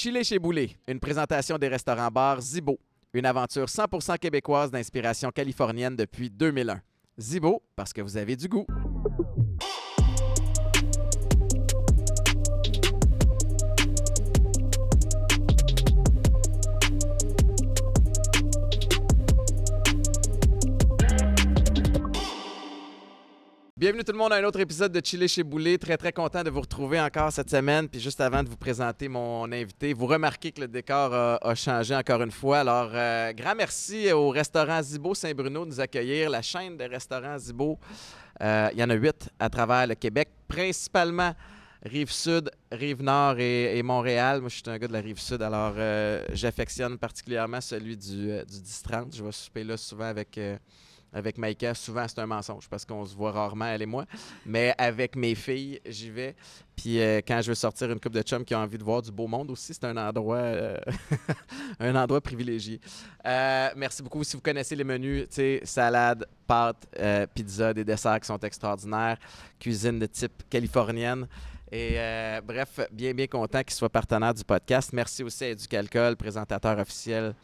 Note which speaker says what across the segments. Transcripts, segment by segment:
Speaker 1: Chili chez Boulet, une présentation des restaurants-bars Zibo, une aventure 100% québécoise d'inspiration californienne depuis 2001. Zibo, parce que vous avez du goût. Bienvenue tout le monde à un autre épisode de Chili chez Boulet. Très très content de vous retrouver encore cette semaine. Puis juste avant de vous présenter mon invité, vous remarquez que le décor a, a changé encore une fois. Alors, euh, grand merci au restaurant Zibo Saint-Bruno de nous accueillir, la chaîne de restaurants Zibo. Euh, il y en a huit à travers le Québec, principalement rive sud, rive nord et, Montréal. Moi, je suis un gars de la rive sud, alors euh, j'affectionne particulièrement celui du, euh, du 10-30. Je vais souper là souvent avec. Avec Maïka, souvent c'est un mensonge parce qu'on se voit rarement, elle et moi. Mais avec mes filles, j'y vais. Puis euh, quand je veux sortir une coupe de chums qui a envie de voir du beau monde aussi, c'est un endroit, euh, un endroit privilégié. Euh, merci beaucoup. Si vous connaissez les menus, salade, pâtes, pizza, des desserts qui sont extraordinaires, cuisine de type californienne. Et bref, bien, bien content qu'il soit partenaire du podcast. Merci aussi à Éducalcool, présentateur officiel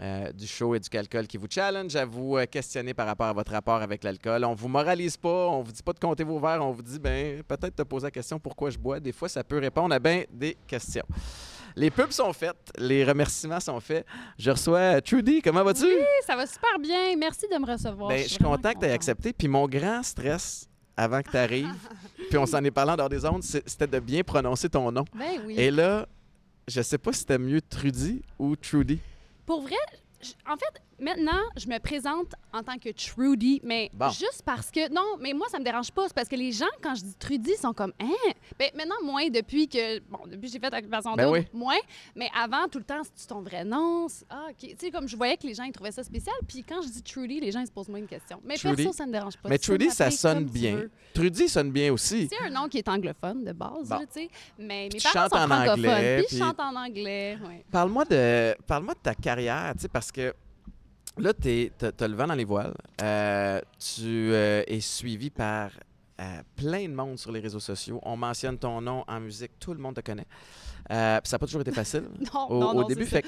Speaker 1: euh, du show Éducalcool qui vous challenge à vous euh, questionner par rapport à votre rapport avec l'alcool. On vous moralise pas, on vous dit pas de compter vos verres, on vous dit, ben peut-être te poser la question pourquoi je bois? Des fois, ça peut répondre à bien des questions. Les pubs sont faites, les remerciements sont faits. Je reçois euh, Trudy, comment vas-tu?
Speaker 2: Oui, ça va super bien. Merci de me recevoir.
Speaker 1: Ben, je suis content que tu aies accepté. Puis mon grand stress avant que tu arrives, puis on s'en est parlé en dehors des ondes, c'était de bien prononcer ton nom.
Speaker 2: Ben oui.
Speaker 1: Et là, je sais pas si c'était mieux Trudy ou Trudy.
Speaker 2: Pour vrai, en fait, maintenant, je me présente en tant que Trudy, mais
Speaker 1: Bon.
Speaker 2: juste parce que. Non, mais moi, ça me dérange pas. C'est parce que les gens, quand je dis Trudy, sont comme Hein? Ben, maintenant, moins depuis que. Bon, depuis que j'ai fait Occupation
Speaker 1: Ben oui.
Speaker 2: moins. Mais avant, tout le temps, c'est ton vrai nom. Ah, OK. Tu sais, comme je voyais que les gens, ils trouvaient ça spécial. Puis quand je dis Trudy, les gens, ils se posent moins de questions. Mais
Speaker 1: Trudy.
Speaker 2: perso, ça me dérange pas.
Speaker 1: Mais Trudy, ça sonne bien. Trudy sonne bien aussi.
Speaker 2: C'est un nom qui est anglophone de base,
Speaker 1: Bon.
Speaker 2: tu sais. Mais mes parents sont
Speaker 1: en anglais,
Speaker 2: Puis
Speaker 1: puis-
Speaker 2: je chante en anglais, ouais.
Speaker 1: Parle-moi de, parle de ta carrière, tu sais, parce que là, tu as, le vent dans les voiles. Euh, tu euh, es suivi par euh, plein de monde sur les réseaux sociaux. On mentionne ton nom en musique, tout le monde te connaît. Ça n'a pas toujours été facile
Speaker 2: Non,
Speaker 1: au,
Speaker 2: non,
Speaker 1: au
Speaker 2: non,
Speaker 1: début. Fait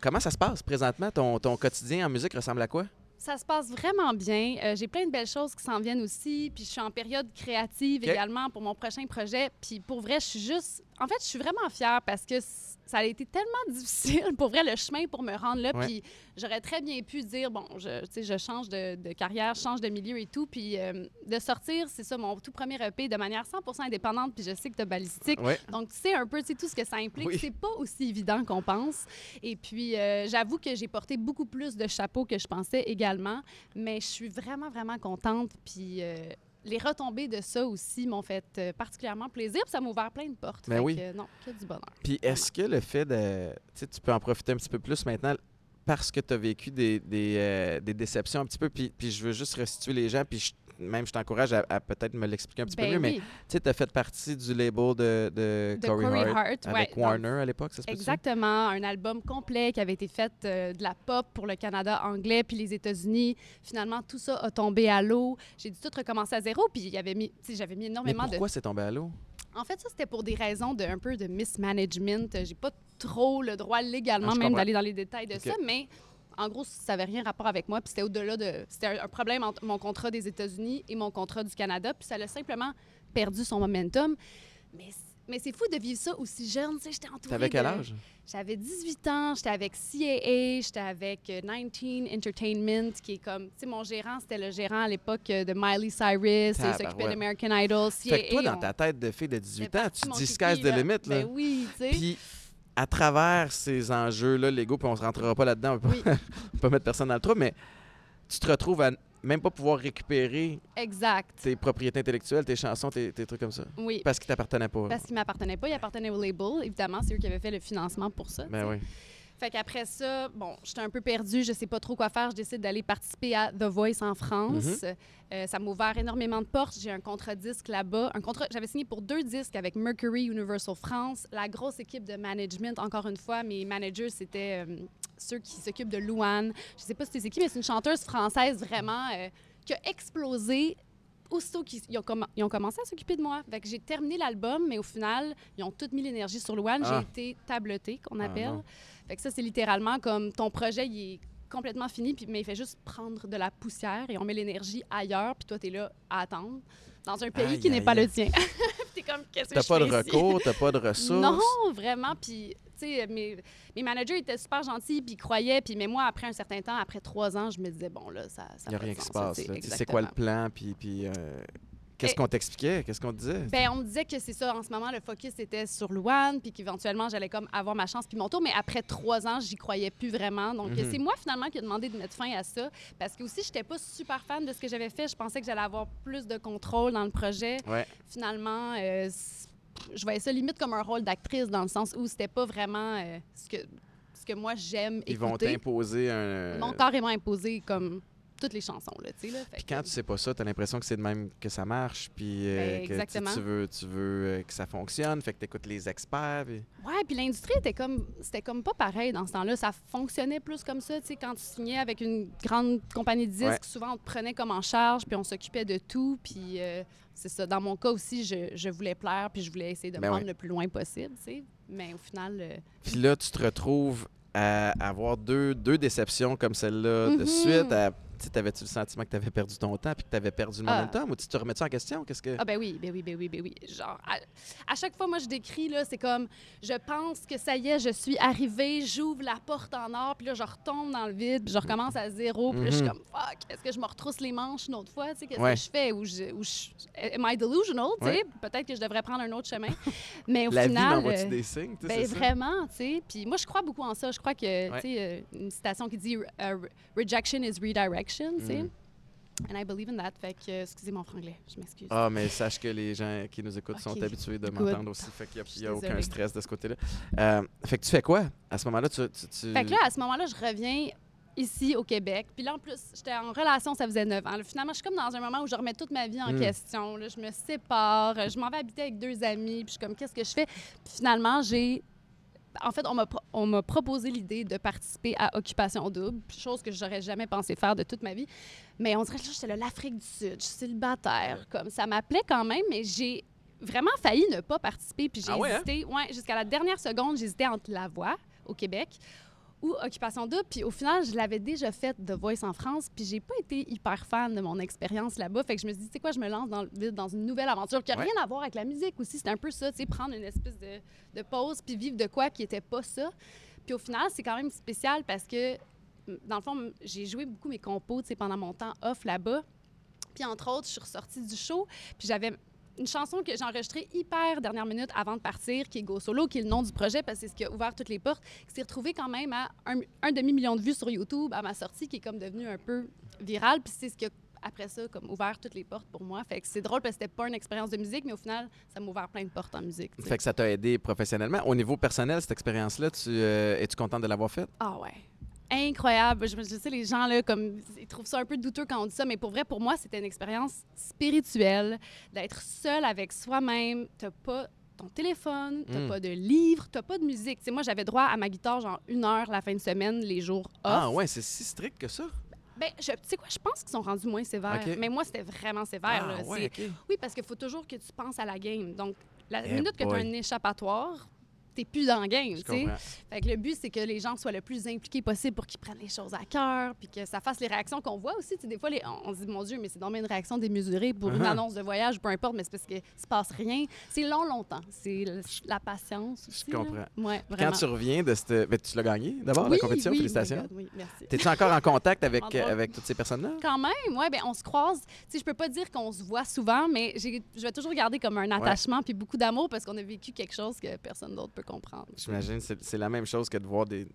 Speaker 1: comment ça se passe présentement? Ton, ton quotidien en musique ressemble à quoi?
Speaker 2: Ça se passe vraiment bien. Euh, j'ai plein de belles choses qui s'en viennent aussi. Puis je suis en période créative également pour mon prochain projet. Puis pour vrai, je suis juste. En fait, je suis vraiment fière parce que ça a été tellement difficile, pour vrai, le chemin pour me rendre là.
Speaker 1: Ouais.
Speaker 2: Puis j'aurais très bien pu dire, bon, je, tu sais, je change de, de carrière, je change de milieu et tout. Puis euh, de sortir, c'est ça, mon tout premier EP de manière 100 indépendante. Puis je sais que tu balistique.
Speaker 1: Ouais.
Speaker 2: Donc, tu sais un peu tu sais, tout ce que ça implique.
Speaker 1: Oui.
Speaker 2: C'est pas aussi évident qu'on pense. Et puis, euh, j'avoue que j'ai porté beaucoup plus de chapeaux que je pensais également. Mais je suis vraiment, vraiment contente. Puis, euh, les retombées de ça aussi m'ont fait euh, particulièrement plaisir. Puis ça m'a ouvert plein de portes.
Speaker 1: Ben
Speaker 2: Fait
Speaker 1: oui.
Speaker 2: que, non, que du bonheur.
Speaker 1: Puis est-ce que le fait de. Tu sais, tu peux en profiter un petit peu plus maintenant parce que tu as vécu des, des, euh, des déceptions un petit peu, puis, puis je veux juste restituer les gens, puis je- même je t'encourage à, à peut-être me l'expliquer un petit peu
Speaker 2: Ben
Speaker 1: mieux, mais tu sais, tu as fait partie du label de, de,
Speaker 2: de
Speaker 1: Corey
Speaker 2: Corey
Speaker 1: Hart,
Speaker 2: Hart.
Speaker 1: avec
Speaker 2: ouais,
Speaker 1: Warner à l'époque, ça se
Speaker 2: Exactement, un album complet qui avait été fait euh, de la pop pour le Canada anglais puis les États-Unis. Finalement, tout ça a tombé à l'eau. J'ai dû tout recommencer à zéro puis mis, j'avais mis
Speaker 1: Mais
Speaker 2: énormément de
Speaker 1: pourquoi c'est tombé à l'eau?
Speaker 2: En fait, ça, c'était pour des raisons de un peu de mismanagement. J'ai pas trop le droit légalement
Speaker 1: Ah,
Speaker 2: même d'aller dans les détails de ça, mais en gros, ça avait rien rapport avec moi. Puis c'était au-delà de... C'était un, problème entre mon contrat des États-Unis et mon contrat du Canada. Puis ça a simplement perdu son momentum. Mais, c'est fou de vivre ça aussi jeune. Tu sais, j'étais entourée
Speaker 1: T'avais quel âge?
Speaker 2: J'avais 18 ans, j'étais avec CAA, j'étais avec euh, 19 Entertainment, qui est comme, tu sais, mon gérant, c'était le gérant à l'époque euh, de Miley Cyrus, il s'occupait d'American Idol, CAA.
Speaker 1: Fait que toi, dans
Speaker 2: on-
Speaker 1: ta tête de fille de 18
Speaker 2: c'était
Speaker 1: ans, tu
Speaker 2: mon
Speaker 1: dis sky's the limit, là.
Speaker 2: Ben oui, tu sais.
Speaker 1: Puis à travers ces enjeux-là, légaux, puis on se rentrera pas là-dedans, on
Speaker 2: Oui.
Speaker 1: on peut mettre personne dans le trou, mais tu te retrouves à même pas pouvoir récupérer
Speaker 2: Exact.
Speaker 1: tes propriétés intellectuelles, tes chansons, tes, tes trucs comme ça.
Speaker 2: Oui.
Speaker 1: Parce qu'ils t'appartenaient pas.
Speaker 2: Parce qu'il m'appartenait pas, il appartenait au label. Évidemment, c'est eux qui avaient fait le financement pour ça.
Speaker 1: Ben oui.
Speaker 2: Fait qu'après ça, bon, j'étais un peu perdue, je sais pas trop quoi faire. Je décide d'aller participer à The Voice en France.
Speaker 1: Mm-hmm.
Speaker 2: Euh, ça m'a ouvert énormément de portes. J'ai un contrat disque là-bas. Un contrat, j'avais signé pour deux disques avec Mercury Universal France. La grosse équipe de management, encore une fois, mes managers, c'était euh, ceux qui s'occupent de Louane. Je sais pas si c'est qui, mais c'est une chanteuse française vraiment euh, qui a explosé aussitôt qu'ils ils ont, commencé à s'occuper de moi. Fait que j'ai terminé l'album, mais au final, ils ont toutes mis l'énergie sur Louane.
Speaker 1: Ah.
Speaker 2: J'ai été tabletée, qu'on
Speaker 1: Ah,
Speaker 2: appelle.
Speaker 1: non.
Speaker 2: fait que ça, c'est littéralement comme ton projet, il est complètement fini, puis, mais il fait juste prendre de la poussière et on met l'énergie ailleurs, puis toi, tu es là à attendre dans un pays
Speaker 1: Aïe,
Speaker 2: qui n'est pas le tien. comme, qu'est-ce que
Speaker 1: pas de
Speaker 2: ici?
Speaker 1: recours, t'as pas de ressources?
Speaker 2: Non, vraiment. Puis, tu sais, mes, mes managers étaient super gentils, puis ils croyaient. Puis, mais moi, après un certain temps, après trois ans, je me disais, bon, là, ça. ça
Speaker 1: Il n'y a rien qui se passe. C'est quoi le plan? Puis, puis euh, qu'est-ce qu'on t'expliquait? Qu'est-ce qu'on te disait?
Speaker 2: Ben, on me disait que c'est ça, en ce moment, le focus était sur Louane, puis qu'éventuellement, j'allais comme avoir ma chance puis mon tour. Mais après trois ans, j'y croyais plus vraiment. Donc,
Speaker 1: Mhm.
Speaker 2: c'est moi, finalement, qui ai demandé de mettre fin à ça. Parce que aussi, j'étais pas super fan de ce que j'avais fait. Je pensais que j'allais avoir plus de contrôle dans le projet.
Speaker 1: Ouais.
Speaker 2: Finalement, euh, je voyais ça limite comme un rôle d'actrice, dans le sens où c'était pas vraiment euh, ce, que, ce que moi, j'aime
Speaker 1: Ils vont t'imposer un.
Speaker 2: Ils m'ont carrément imposé comme toutes les chansons, là, tu sais, là. Fait
Speaker 1: Puis
Speaker 2: que-
Speaker 1: quand tu sais pas ça, tu as l'impression que c'est de même que ça marche, puis euh,
Speaker 2: Ben,
Speaker 1: que tu-
Speaker 2: exactement.
Speaker 1: tu, veux, tu veux euh, que ça fonctionne, fait que tu écoutes les experts. puis-
Speaker 2: Ouais, puis l'industrie était comme c'était comme pas pareil dans ce temps-là. Ça fonctionnait plus comme ça, tu sais, quand tu signais avec une grande compagnie de disques,
Speaker 1: Ouais.
Speaker 2: souvent on te prenait comme en charge, puis on s'occupait de tout, puis euh, c'est ça. Dans mon cas aussi, je, je voulais plaire, puis je voulais essayer de me
Speaker 1: Ben
Speaker 2: rendre
Speaker 1: ouais.
Speaker 2: le plus loin possible, tu sais. Mais au final,
Speaker 1: Puis là, tu te retrouves à avoir deux, deux déceptions comme celle-là de
Speaker 2: Mhm.
Speaker 1: suite. à- T'avais-tu le sentiment que tu avais perdu ton temps puis que tu avais perdu le
Speaker 2: Ah.
Speaker 1: momentum ou tu te remets ça en question? Qu'est-ce que.
Speaker 2: Ah ben oui, ben oui, ben oui, ben oui. Genre, à, à chaque fois, moi, je décris, là, c'est comme, je pense que ça y est, je suis arrivée, j'ouvre la porte en or, puis là, je retombe dans le vide, puis je recommence à zéro, puis là, je suis
Speaker 1: Mhm.
Speaker 2: comme, fuck, est-ce que je me retrousse les manches une autre fois, tu sais, qu'est-ce
Speaker 1: Ouais.
Speaker 2: que je fais? Ou je, ou je- am I delusional, tu sais?
Speaker 1: Ouais.
Speaker 2: Peut-être que je devrais prendre un autre chemin. Mais au
Speaker 1: La vie
Speaker 2: final...
Speaker 1: m'envoie-tu
Speaker 2: euh,
Speaker 1: des signes? tu sais,
Speaker 2: ben vraiment, tu sais. Puis moi, je crois beaucoup en ça. Je crois que,
Speaker 1: Ouais.
Speaker 2: tu sais, euh, une citation qui dit euh, Rejection is redirection, tu sais.
Speaker 1: Mm.
Speaker 2: And I believe in that. Fait que, excusez mon franglais, je m'excuse.
Speaker 1: Ah, mais sache que les gens qui nous écoutent sont habitués de m'entendre aussi. Fait qu'il n'y a, aucun stress de ce côté-là. Euh, fait que tu fais quoi? À ce moment-là, tu. tu, tu-
Speaker 2: Fait que là, à ce moment-là, je reviens ici au Québec. Puis là, en plus, j'étais en relation, ça faisait neuf ans. Là, finalement, je suis comme dans un moment où je remets toute ma vie en
Speaker 1: Mm.
Speaker 2: question. Là, je me sépare, je m'en vais habiter avec deux amis. Puis je suis comme, qu'est-ce que je fais? Puis finalement, j'ai... En fait, on m'a, pro- on m'a proposé l'idée de participer à Occupation Double, chose que j'aurais jamais pensé faire de toute ma vie. Mais on dirait que j'étais l'Afrique du Sud, je suis célibataire. Comme ça m'appelait quand même, mais j'ai vraiment failli ne pas participer. Puis j'ai
Speaker 1: Ah ouais, hein?
Speaker 2: hésité. Ouais, jusqu'à la dernière seconde, j'hésitais entre La Voix au Québec ou Occupation Double. Puis au final, je l'avais déjà fait The Voice en France, puis j'ai pas été hyper fan de mon expérience là-bas. Fait que je me suis dit, tu sais quoi, je me lance dans, dans une nouvelle aventure qui a
Speaker 1: Ouais.
Speaker 2: rien à voir avec la musique aussi. C'est un peu ça, tu sais, prendre une espèce de, de pause puis vivre de quoi qui était pas ça. Puis au final, c'est quand même spécial parce que, dans le fond, j'ai joué beaucoup mes compos, tu sais, pendant mon temps off là-bas. Puis entre autres, je suis ressortie du show, puis j'avais une chanson que j'ai enregistrée hyper dernière minute avant de partir, qui est Go Solo, qui est le nom du projet parce que c'est ce qui a ouvert toutes les portes, qui s'est retrouvé quand même à un, un demi-million de vues sur YouTube à ma sortie, qui est comme devenu un peu viral. Puis c'est ce qui a, après ça, comme ouvert toutes les portes pour moi. Fait que c'est drôle parce que c'était pas une expérience de musique, mais au final, ça m'a ouvert plein de portes en musique. tu sais.
Speaker 1: Fait que ça t'a aidé professionnellement. Au niveau personnel, cette expérience-là, tu, euh, es-tu contente de l'avoir faite?
Speaker 2: Ah ouais. Incroyable. Je, je sais, les gens, là, comme, ils trouvent ça un peu douteux quand on dit ça, mais pour vrai, pour moi, c'était une expérience spirituelle, d'être seule avec soi-même. T'as pas ton téléphone, t'as
Speaker 1: Mm.
Speaker 2: pas de livre, t'as pas de musique. Tu sais, moi, j'avais droit à ma guitare, genre une heure la fin de semaine, les jours off.
Speaker 1: Ah ouais, c'est si strict que ça?
Speaker 2: Ben, tu sais quoi, je pense qu'ils sont rendus moins sévères. Mais moi, c'était vraiment sévère.
Speaker 1: ah
Speaker 2: là.
Speaker 1: ouais,
Speaker 2: C'est-
Speaker 1: OK.
Speaker 2: Oui, parce qu'il faut toujours que tu penses à la game. Donc, la
Speaker 1: Eh
Speaker 2: minute que tu as
Speaker 1: boy.
Speaker 2: un échappatoire, t'es plus dans la game,
Speaker 1: Je
Speaker 2: tu sais.
Speaker 1: comprends.
Speaker 2: Fait que le but, c'est que les gens soient le plus impliqués possible pour qu'ils prennent les choses à cœur, puis que ça fasse les réactions qu'on voit aussi. Tu sais, des fois, les- on, se dit, mon Dieu, mais c'est donc une réaction démesurée pour une
Speaker 1: Uh-huh.
Speaker 2: annonce de voyage, peu importe, mais c'est parce qu'il se passe rien. C'est long, longtemps. C'est le- la patience aussi. là.
Speaker 1: comprends.
Speaker 2: Ouais,
Speaker 1: Quand tu reviens de cette. ben, tu l'as gagné d'abord, la
Speaker 2: Oui,
Speaker 1: compétition,
Speaker 2: oui,
Speaker 1: félicitations.
Speaker 2: God, oui, merci.
Speaker 1: T'es-tu encore en contact avec,
Speaker 2: drôle.
Speaker 1: avec toutes ces personnes-là?
Speaker 2: Quand même, ouais, ben on se croise. Sais, je peux pas dire qu'on se voit souvent, mais je vais toujours garder comme un attachement puis beaucoup d'amour parce qu'on a vécu quelque chose que personne d'autre peut comprendre.
Speaker 1: J'imagine c'est c'est la même chose que de voir des,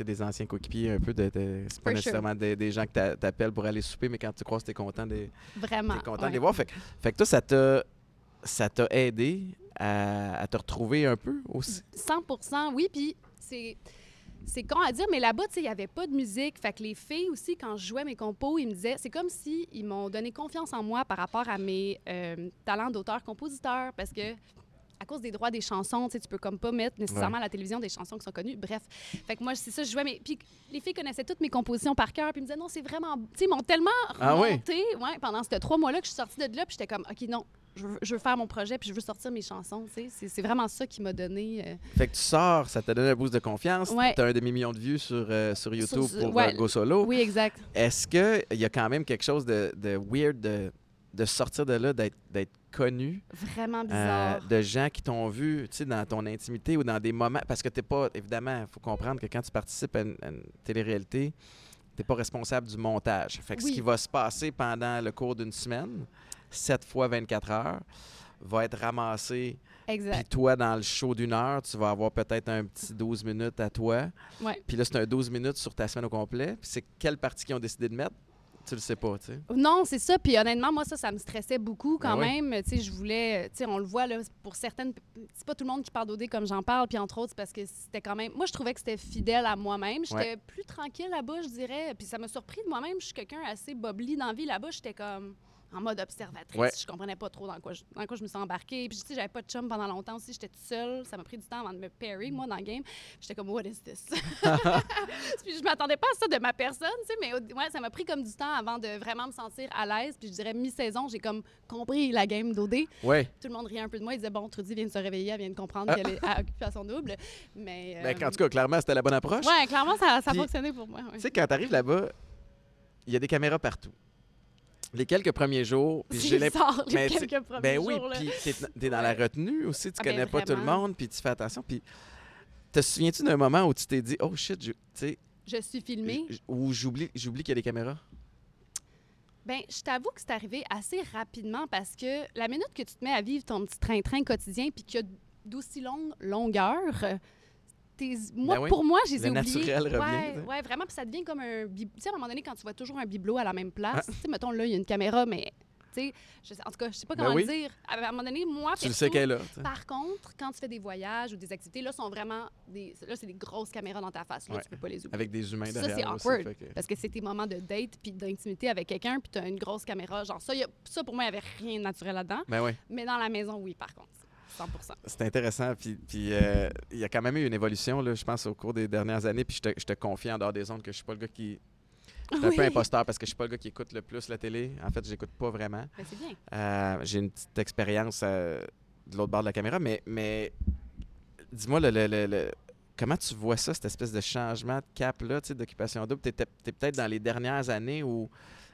Speaker 1: des anciens coéquipiers un peu. De, de- c'est pas
Speaker 2: For
Speaker 1: nécessairement des, des gens que t'a- t'appelles pour aller souper, mais quand tu croises, t'es content, de,
Speaker 2: Vraiment.
Speaker 1: t'es content
Speaker 2: ouais.
Speaker 1: de les voir. Fait, que- fait que toi, ça t'a, ça t'a aidé à, à te retrouver un peu aussi?
Speaker 2: 100% oui. Puis c'est. C'est con à dire, mais là-bas, tu sais, il n'y avait pas de musique. Fait que les filles aussi, quand je jouais mes compos, ils me disaient, c'est comme si ils m'ont donné confiance en moi par rapport à mes euh, talents d'auteur-compositeur. Parce que à cause des droits des chansons, tu sais, tu peux comme pas mettre nécessairement à la télévision des chansons qui sont connues. Bref, fait que moi, c'est ça, je jouais. Mais puis les filles connaissaient toutes mes compositions par cœur, puis ils me disaient non, c'est vraiment. Tu sais, ils m'ont tellement
Speaker 1: Ah oui?
Speaker 2: remonté ouais, pendant ces trois mois-là que je suis sortie de là, puis j'étais comme, OK, non. Je veux, je veux faire mon projet, puis je veux sortir mes chansons. C'est vraiment ça qui m'a donné. euh,
Speaker 1: Fait que tu sors, ça te donne un boost de confiance.
Speaker 2: Ouais.
Speaker 1: Tu as un demi-million de vues sur, euh, sur YouTube
Speaker 2: Sur-
Speaker 1: pour
Speaker 2: ouais.
Speaker 1: euh, Go Solo.
Speaker 2: Oui, exact.
Speaker 1: Est-ce qu'il y a quand même quelque chose de, de weird de, de sortir de là, d'être connu,
Speaker 2: Vraiment
Speaker 1: euh,
Speaker 2: bizarre.
Speaker 1: de gens qui t'ont vu tu sais, dans ton intimité ou dans des moments. Parce que t'es pas, évidemment, il faut comprendre que quand tu participes à une, à une télé-réalité, tu n'es pas responsable du montage. Fait que ce qui va se passer pendant le cours d'une semaine, 7 fois 24 heures, va être ramassé. Puis
Speaker 2: exact.
Speaker 1: toi, dans le show d'une heure, tu vas avoir peut-être un petit 12 minutes à toi.
Speaker 2: Ouais.
Speaker 1: Puis là, c'est un 12 minutes sur ta semaine au complet. Puis c'est quelle partie qu'ils ont décidé de mettre? Tu le sais pas, tu sais.
Speaker 2: Non, c'est ça. Puis honnêtement, moi, ça, ça me stressait beaucoup quand
Speaker 1: Ben oui.
Speaker 2: même. Tu sais, je voulais, tu sais, on le voit, là, pour certaines, c'est pas tout le monde qui parle d'OD comme j'en parle. Puis entre autres, c'est parce que c'était quand même, moi, je trouvais que c'était fidèle à moi-même. J'étais
Speaker 1: Ouais.
Speaker 2: plus tranquille là-bas, je dirais. Puis ça m'a surpris de moi-même. Je suis quelqu'un assez bobli dans la vie. Là-bas, j'étais comme en mode observatrice.
Speaker 1: Ouais.
Speaker 2: Je comprenais pas trop dans quoi je, dans quoi je me suis embarquée. Puis tu sais, j'avais pas de chum pendant longtemps aussi. J'étais toute seule. Ça m'a pris du temps avant de me pairer, moi, dans le game. J'étais comme, what is this? puis je m'attendais pas à ça de ma personne, tu sais, mais ouais, ça m'a pris comme du temps avant de vraiment me sentir à l'aise. Puis je dirais, mi-saison, j'ai comme compris la game d'OD.
Speaker 1: Ouais.
Speaker 2: Tout le monde riait un peu de moi. Ils disaient, bon, Trudy vient de se réveiller, elle vient de comprendre qu'elle est à occupation double. Mais.
Speaker 1: Ben,
Speaker 2: euh,
Speaker 1: en tout cas, clairement, c'était la bonne approche.
Speaker 2: Ouais, clairement, ça, ça a
Speaker 1: Puis-
Speaker 2: fonctionné pour moi. ouais.
Speaker 1: Tu sais, quand tu arrives là-bas, il y a des caméras partout. Les quelques premiers jours, puis j'ai
Speaker 2: les quelques premiers
Speaker 1: Ben oui,
Speaker 2: jours,
Speaker 1: puis t'es, t'es dans la retenue aussi, tu
Speaker 2: Ah ben
Speaker 1: connais pas tout le monde, puis tu fais attention. Puis te souviens-tu d'un moment où tu t'es dit, oh shit, je- tu sais,
Speaker 2: Je suis filmée.
Speaker 1: où j'oublie, j'oublie qu'il y a des caméras?
Speaker 2: Ben, je t'avoue que c'est arrivé assez rapidement parce que la minute que tu te mets à vivre ton petit train-train quotidien puis qu'il y a d'aussi longues longueurs, t'es- moi,
Speaker 1: Ben oui,
Speaker 2: pour moi, j'ai
Speaker 1: le
Speaker 2: oublié.
Speaker 1: naturel revient,
Speaker 2: Ouais,
Speaker 1: sais.
Speaker 2: ouais, vraiment. Puis ça devient comme un. Tu sais, à un moment donné, quand tu vois toujours un bibelot à la même place,
Speaker 1: Ah.
Speaker 2: tu sais, mettons, là, il y a une caméra, mais. Tu sais, je sais- en tout cas, je sais pas
Speaker 1: Ben
Speaker 2: comment
Speaker 1: oui.
Speaker 2: le dire. À un moment donné, moi,
Speaker 1: Tu le
Speaker 2: perso,
Speaker 1: sais qu'elle est là.
Speaker 2: Par contre, quand tu fais des voyages ou des activités, là, sont vraiment des. Là, c'est des grosses caméras dans ta face. Là,
Speaker 1: Ouais.
Speaker 2: tu peux pas les oublier.
Speaker 1: Avec des humains
Speaker 2: Ça,
Speaker 1: derrière.
Speaker 2: c'est
Speaker 1: aussi,
Speaker 2: awkward.
Speaker 1: que-
Speaker 2: Parce que c'est tes moments de date puis d'intimité avec quelqu'un, puis tu as une grosse caméra. Genre, ça, y a- ça pour moi, il n'y avait rien de naturel là-dedans.
Speaker 1: Ben oui.
Speaker 2: Mais dans la maison, oui, par contre. 100
Speaker 1: C'est intéressant. Puis, puis, euh, il y a quand même eu une évolution, là, je pense, au cours des dernières années. Puis je te, je te confie en dehors des ondes que je suis pas le gars qui. Je suis un peu imposteur parce que je suis pas le gars qui écoute le plus la télé. En fait, j'écoute pas vraiment.
Speaker 2: Ben, c'est bien.
Speaker 1: Euh, J'ai une petite expérience euh, de l'autre bord de la caméra, mais, mais dis-moi, le, le- le- le- comment tu vois ça, cette espèce de changement de cap-là, d'occupation double? Tu es, peut-être dans les dernières années où,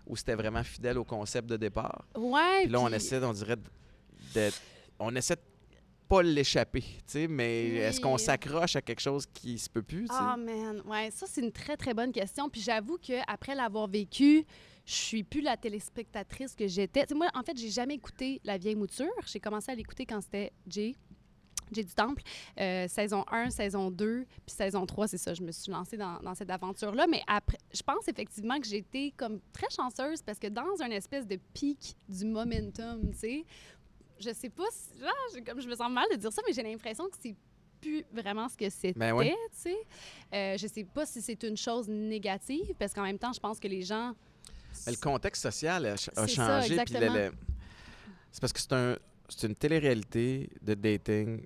Speaker 1: où c'était vraiment fidèle au concept de départ.
Speaker 2: Ouais.
Speaker 1: Puis là, on
Speaker 2: puis-
Speaker 1: essaie, on dirait, de, on essaie de pas l'échapper, tu sais, mais est-ce qu'on s'accroche à quelque chose qui se peut plus, tu sais?
Speaker 2: Ah, man. Ouais, ça, c'est une très, très bonne question. Puis j'avoue qu'après l'avoir vécu, je suis plus la téléspectatrice que j'étais. Moi, en fait, j'ai jamais écouté La vieille mouture. J'ai commencé à l'écouter quand c'était Jay. Jay du Temple, Euh, saison 1, saison 2, puis saison 3, c'est ça, je me suis lancée dans, dans cette aventure-là. Mais après, je pense effectivement que j'ai été comme très chanceuse parce que dans un espèce de pic du momentum, tu sais, je sais pas, si, genre, j'ai- comme je me sens mal de dire ça, mais j'ai l'impression que c'est plus vraiment ce que c'était,
Speaker 1: Ben oui.
Speaker 2: tu sais. Euh, je sais pas si c'est une chose négative, parce qu'en même temps, je pense que les gens...
Speaker 1: Mais le contexte social a, a
Speaker 2: ça,
Speaker 1: changé. puis C'est parce que c'est un, une télé-réalité de dating.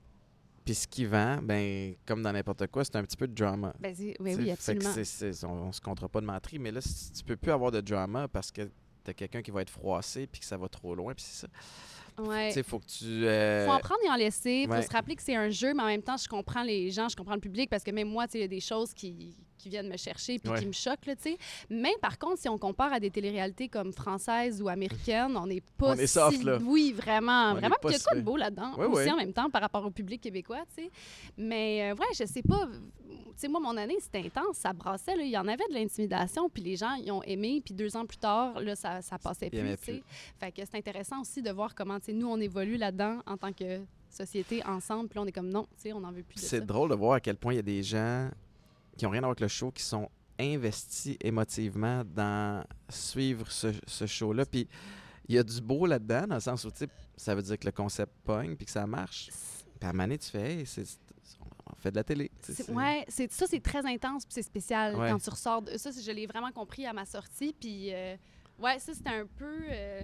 Speaker 1: Puis ce qui vend, ben, comme dans n'importe quoi, c'est un petit peu de drama.
Speaker 2: Ben,
Speaker 1: T'sais,
Speaker 2: oui,
Speaker 1: fait que
Speaker 2: absolument.
Speaker 1: c'est- c'est- on, se comptera pas de menterie, mais là, tu peux plus avoir de drama parce que t'as quelqu'un qui va être froissé puis que ça va trop loin. Puis c'est ça.
Speaker 2: Ouais.
Speaker 1: Tu sais, faut que tu. euh,
Speaker 2: faut en prendre et en laisser. Il faut
Speaker 1: ouais.
Speaker 2: se rappeler que c'est un jeu, mais en même temps, je comprends les gens, je comprends le public parce que même moi, tu sais, il y a des choses qui, qui viennent me chercher puis
Speaker 1: Ouais.
Speaker 2: qui me choquent, là, tu sais. Mais par contre, si on compare à des téléréalités comme françaises ou américaines, on n'est pas
Speaker 1: On est soft,
Speaker 2: si-
Speaker 1: là.
Speaker 2: Oui, vraiment.
Speaker 1: On
Speaker 2: vraiment. Puis il y a quoi de beau là-dedans aussi en même temps par rapport au public québécois, tu sais. Mais euh, ouais, je sais pas. Tu sais, moi, mon année, c'était intense. Ça brassait, là. Il y en avait de l'intimidation, puis les gens, ils ont aimé. Puis deux ans plus tard, là, ça, ça passait plus, tu sais. Fait que c'est intéressant aussi de voir comment, tu sais, nous, on évolue là-dedans en tant que société ensemble. Puis là, on est comme non, tu sais, on n'en veut plus.
Speaker 1: C'est drôle de voir à quel point il y a des gens qui ont rien à voir avec le show qui sont investis émotivement dans suivre ce, ce show-là. Puis il y a du beau là-dedans, dans le sens où ça veut dire que le concept pogne puis que ça marche. Puis à tu fais, hey, c'est- on fait de la télé.
Speaker 2: c'est ça, c'est très intense puis c'est spécial
Speaker 1: Ouais.
Speaker 2: quand tu ressors. De, ça, je l'ai vraiment compris à ma sortie. Puis, euh, ouais, ça, c'était un peu. euh,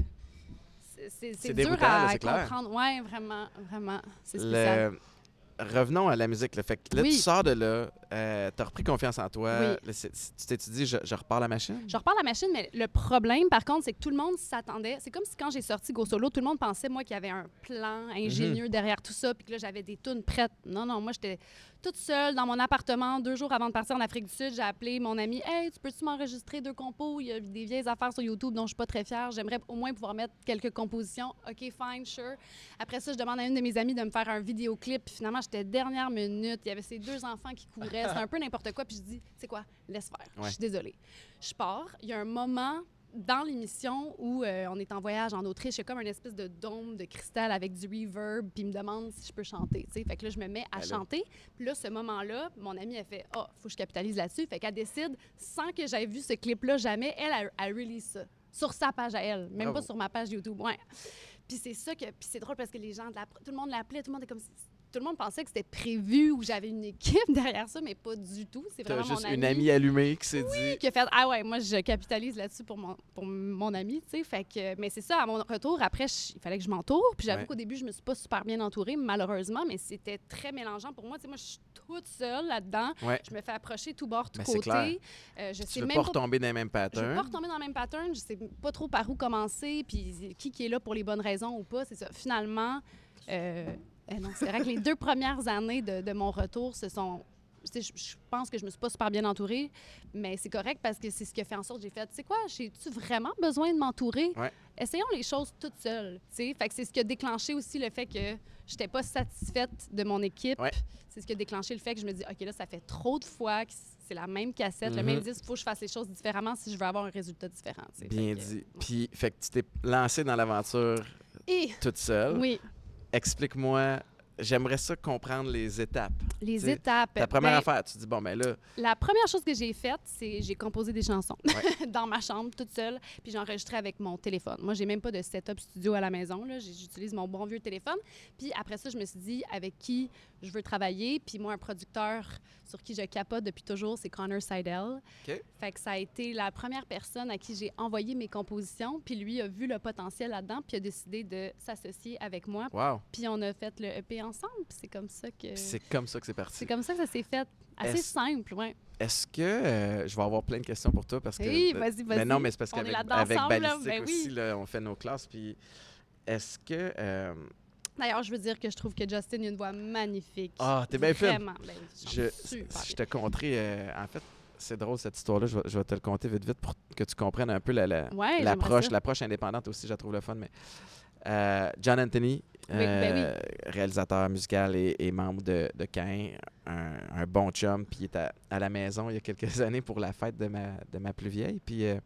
Speaker 2: c'est- dur à comprendre. Oui, vraiment, vraiment. C'est spécial.
Speaker 1: Le- Revenons à la musique. Là. Fait que là,
Speaker 2: Oui.
Speaker 1: tu sors de là, euh, tu as repris confiance en toi.
Speaker 2: Oui.
Speaker 1: Là, c'est- tu t'es dit, je, je repars la machine?
Speaker 2: Je repars la machine, mais le problème, par contre, c'est que tout le monde s'attendait. C'est comme si quand j'ai sorti Go Solo, tout le monde pensait, moi, qu'il y avait un plan ingénieux
Speaker 1: Mhm.
Speaker 2: derrière tout ça, puis que là, j'avais des tunes prêtes. Non, non, moi, j'étais toute seule dans mon appartement. Deux jours avant de partir en Afrique du Sud, j'ai appelé mon ami. Hey, tu peux-tu m'enregistrer deux compos? Il y a des vieilles affaires sur YouTube dont je suis pas très fière. J'aimerais au moins pouvoir mettre quelques compositions. OK, fine, sure. Après ça, je demande à une de mes amies de me faire un vidéoclip. Puis finalement, j'étais dernière minute. Il y avait ces deux enfants qui couraient. C'était un peu n'importe quoi. Puis je dis, c'est quoi? Laisse faire. Je suis désolée. Je pars. Il y a un moment dans l'émission où euh, on est en voyage en Autriche, il y a comme une espèce de dôme de cristal avec du reverb, puis il me demande si je peux chanter. tu sais. Fait que là, je me mets à
Speaker 1: Ben
Speaker 2: chanter. Puis là, ce moment-là, mon amie, elle fait Ah, faut que je capitalise là-dessus. Fait qu'elle décide, sans que j'aie vu ce clip-là jamais, elle, elle, elle release ça sur sa page à elle, même
Speaker 1: Bravo.
Speaker 2: pas sur ma page YouTube. Ouais. Puis c'est ça que. Puis c'est drôle parce que les gens, de la- tout le monde l'appelait, tout le monde est comme. Tout le monde pensait que c'était prévu ou j'avais une équipe derrière ça, mais pas du tout. C'est vraiment
Speaker 1: juste
Speaker 2: mon
Speaker 1: une amie allumée qui s'est dit,
Speaker 2: qui a fait ah ouais moi je capitalise là-dessus pour mon pour mon ami tu sais fait que mais c'est ça à mon retour après je- il fallait que je m'entoure puis j'avoue
Speaker 1: Ouais.
Speaker 2: qu'au début je me suis pas super bien entourée malheureusement mais c'était très mélangeant pour moi tu sais moi je suis toute seule là-dedans
Speaker 1: ouais,
Speaker 2: je me fais approcher tout bord tout
Speaker 1: Mais c'est clair.
Speaker 2: côté Euh, je
Speaker 1: tu
Speaker 2: sais
Speaker 1: veux
Speaker 2: même
Speaker 1: pas retomber dans les mêmes
Speaker 2: je veux pas
Speaker 1: patterns.
Speaker 2: retomber dans le même pattern, je sais pas trop par où commencer, puis qui qui est là pour les bonnes raisons ou pas, c'est ça. Finalement, euh, euh, non, c'est vrai que les deux premières années de, de mon retour, ce sont... Je, je pense que je me suis pas super bien entourée, mais c'est correct parce que c'est ce qui a fait en sorte que j'ai fait, tu sais quoi, j'ai-tu vraiment besoin de m'entourer?
Speaker 1: Ouais.
Speaker 2: Essayons les choses toutes seules, tu. Fait que c'est ce qui a déclenché aussi le fait que j'étais pas satisfaite de mon équipe.
Speaker 1: Ouais.
Speaker 2: C'est ce qui a déclenché le fait que je me dis, OK, là, ça fait trop de fois que c'est la même cassette, le
Speaker 1: Mhm.
Speaker 2: même disque, il faut que je fasse les choses différemment si je veux avoir un résultat différent.
Speaker 1: Bien
Speaker 2: Fait que-
Speaker 1: dit. Puis, fait que tu t'es lancé dans l'aventure toute seule.
Speaker 2: oui,
Speaker 1: Explique-moi, j'aimerais ça comprendre les étapes.
Speaker 2: les
Speaker 1: T'sais,
Speaker 2: étapes.
Speaker 1: Ta première
Speaker 2: Ben,
Speaker 1: affaire, tu dis, bon, ben là,
Speaker 2: La première chose que j'ai faite, c'est j'ai composé des chansons
Speaker 1: Ouais.
Speaker 2: dans ma chambre toute seule, puis j'ai enregistré avec mon téléphone. Moi, j'ai même pas de setup studio à la maison, là. J'utilise mon bon vieux téléphone. Puis après ça, je me suis dit avec qui je veux travailler, puis moi un producteur sur qui je capote depuis toujours, c'est Connor Seidel.
Speaker 1: OK.
Speaker 2: Fait que ça a été la première personne à qui j'ai envoyé mes compositions, puis lui a vu le potentiel là-dedans, puis a décidé de s'associer avec moi,
Speaker 1: wow.
Speaker 2: puis on a fait le EP ensemble, c'est comme ça que
Speaker 1: c'est comme ça que c'est parti.
Speaker 2: c'est comme ça que ça s'est fait. Assez simple, ouais.
Speaker 1: Est-ce que euh, je vais avoir plein de questions pour toi parce que
Speaker 2: Oui,
Speaker 1: euh,
Speaker 2: vas-y,
Speaker 1: Mais
Speaker 2: vas-y.
Speaker 1: non, mais c'est parce qu'avec avec. Ballistique
Speaker 2: Ben oui.
Speaker 1: aussi, là, on fait nos classes. Puis est-ce que euh,
Speaker 2: D'ailleurs, je veux dire que je trouve que Justin a une voix magnifique.
Speaker 1: ah, t'es bien fine.
Speaker 2: Vraiment. Ben,
Speaker 1: Je, je te conterai. euh, en fait, c'est drôle cette histoire-là. Je vais, je vais te le conter vite, vite pour que tu comprennes un peu la, la-
Speaker 2: Ouais,
Speaker 1: l'approche,
Speaker 2: ça.
Speaker 1: l'approche indépendante aussi. Je la trouve le fun. Mais euh, John Anthony,
Speaker 2: Oui, ben
Speaker 1: euh, réalisateur musical et, et membre de, de Cain, un, un bon chum, puis il est à, à la maison il y a quelques années pour la fête de ma, de ma plus vieille. Puis euh,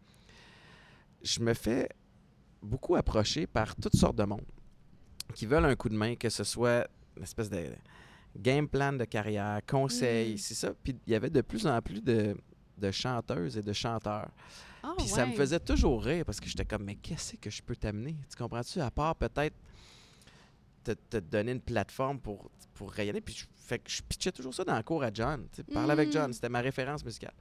Speaker 1: je me fais beaucoup approcher par toutes sortes de monde qui veulent un coup de main, que ce soit une espèce de game plan de carrière, conseils,
Speaker 2: Mm.
Speaker 1: c'est ça. Puis il y avait de plus en plus de, de chanteuses et de chanteurs.
Speaker 2: Ah,
Speaker 1: Puis ça me faisait toujours rire parce que j'étais comme, mais qu'est-ce que je peux t'amener? Tu comprends-tu? À part peut-être te, te donner une plateforme pour, pour rayonner. Puis je, fait que je pitchais toujours ça dans le cours à John. tu sais, Parler avec
Speaker 2: Mm.
Speaker 1: John, c'était ma référence musicale.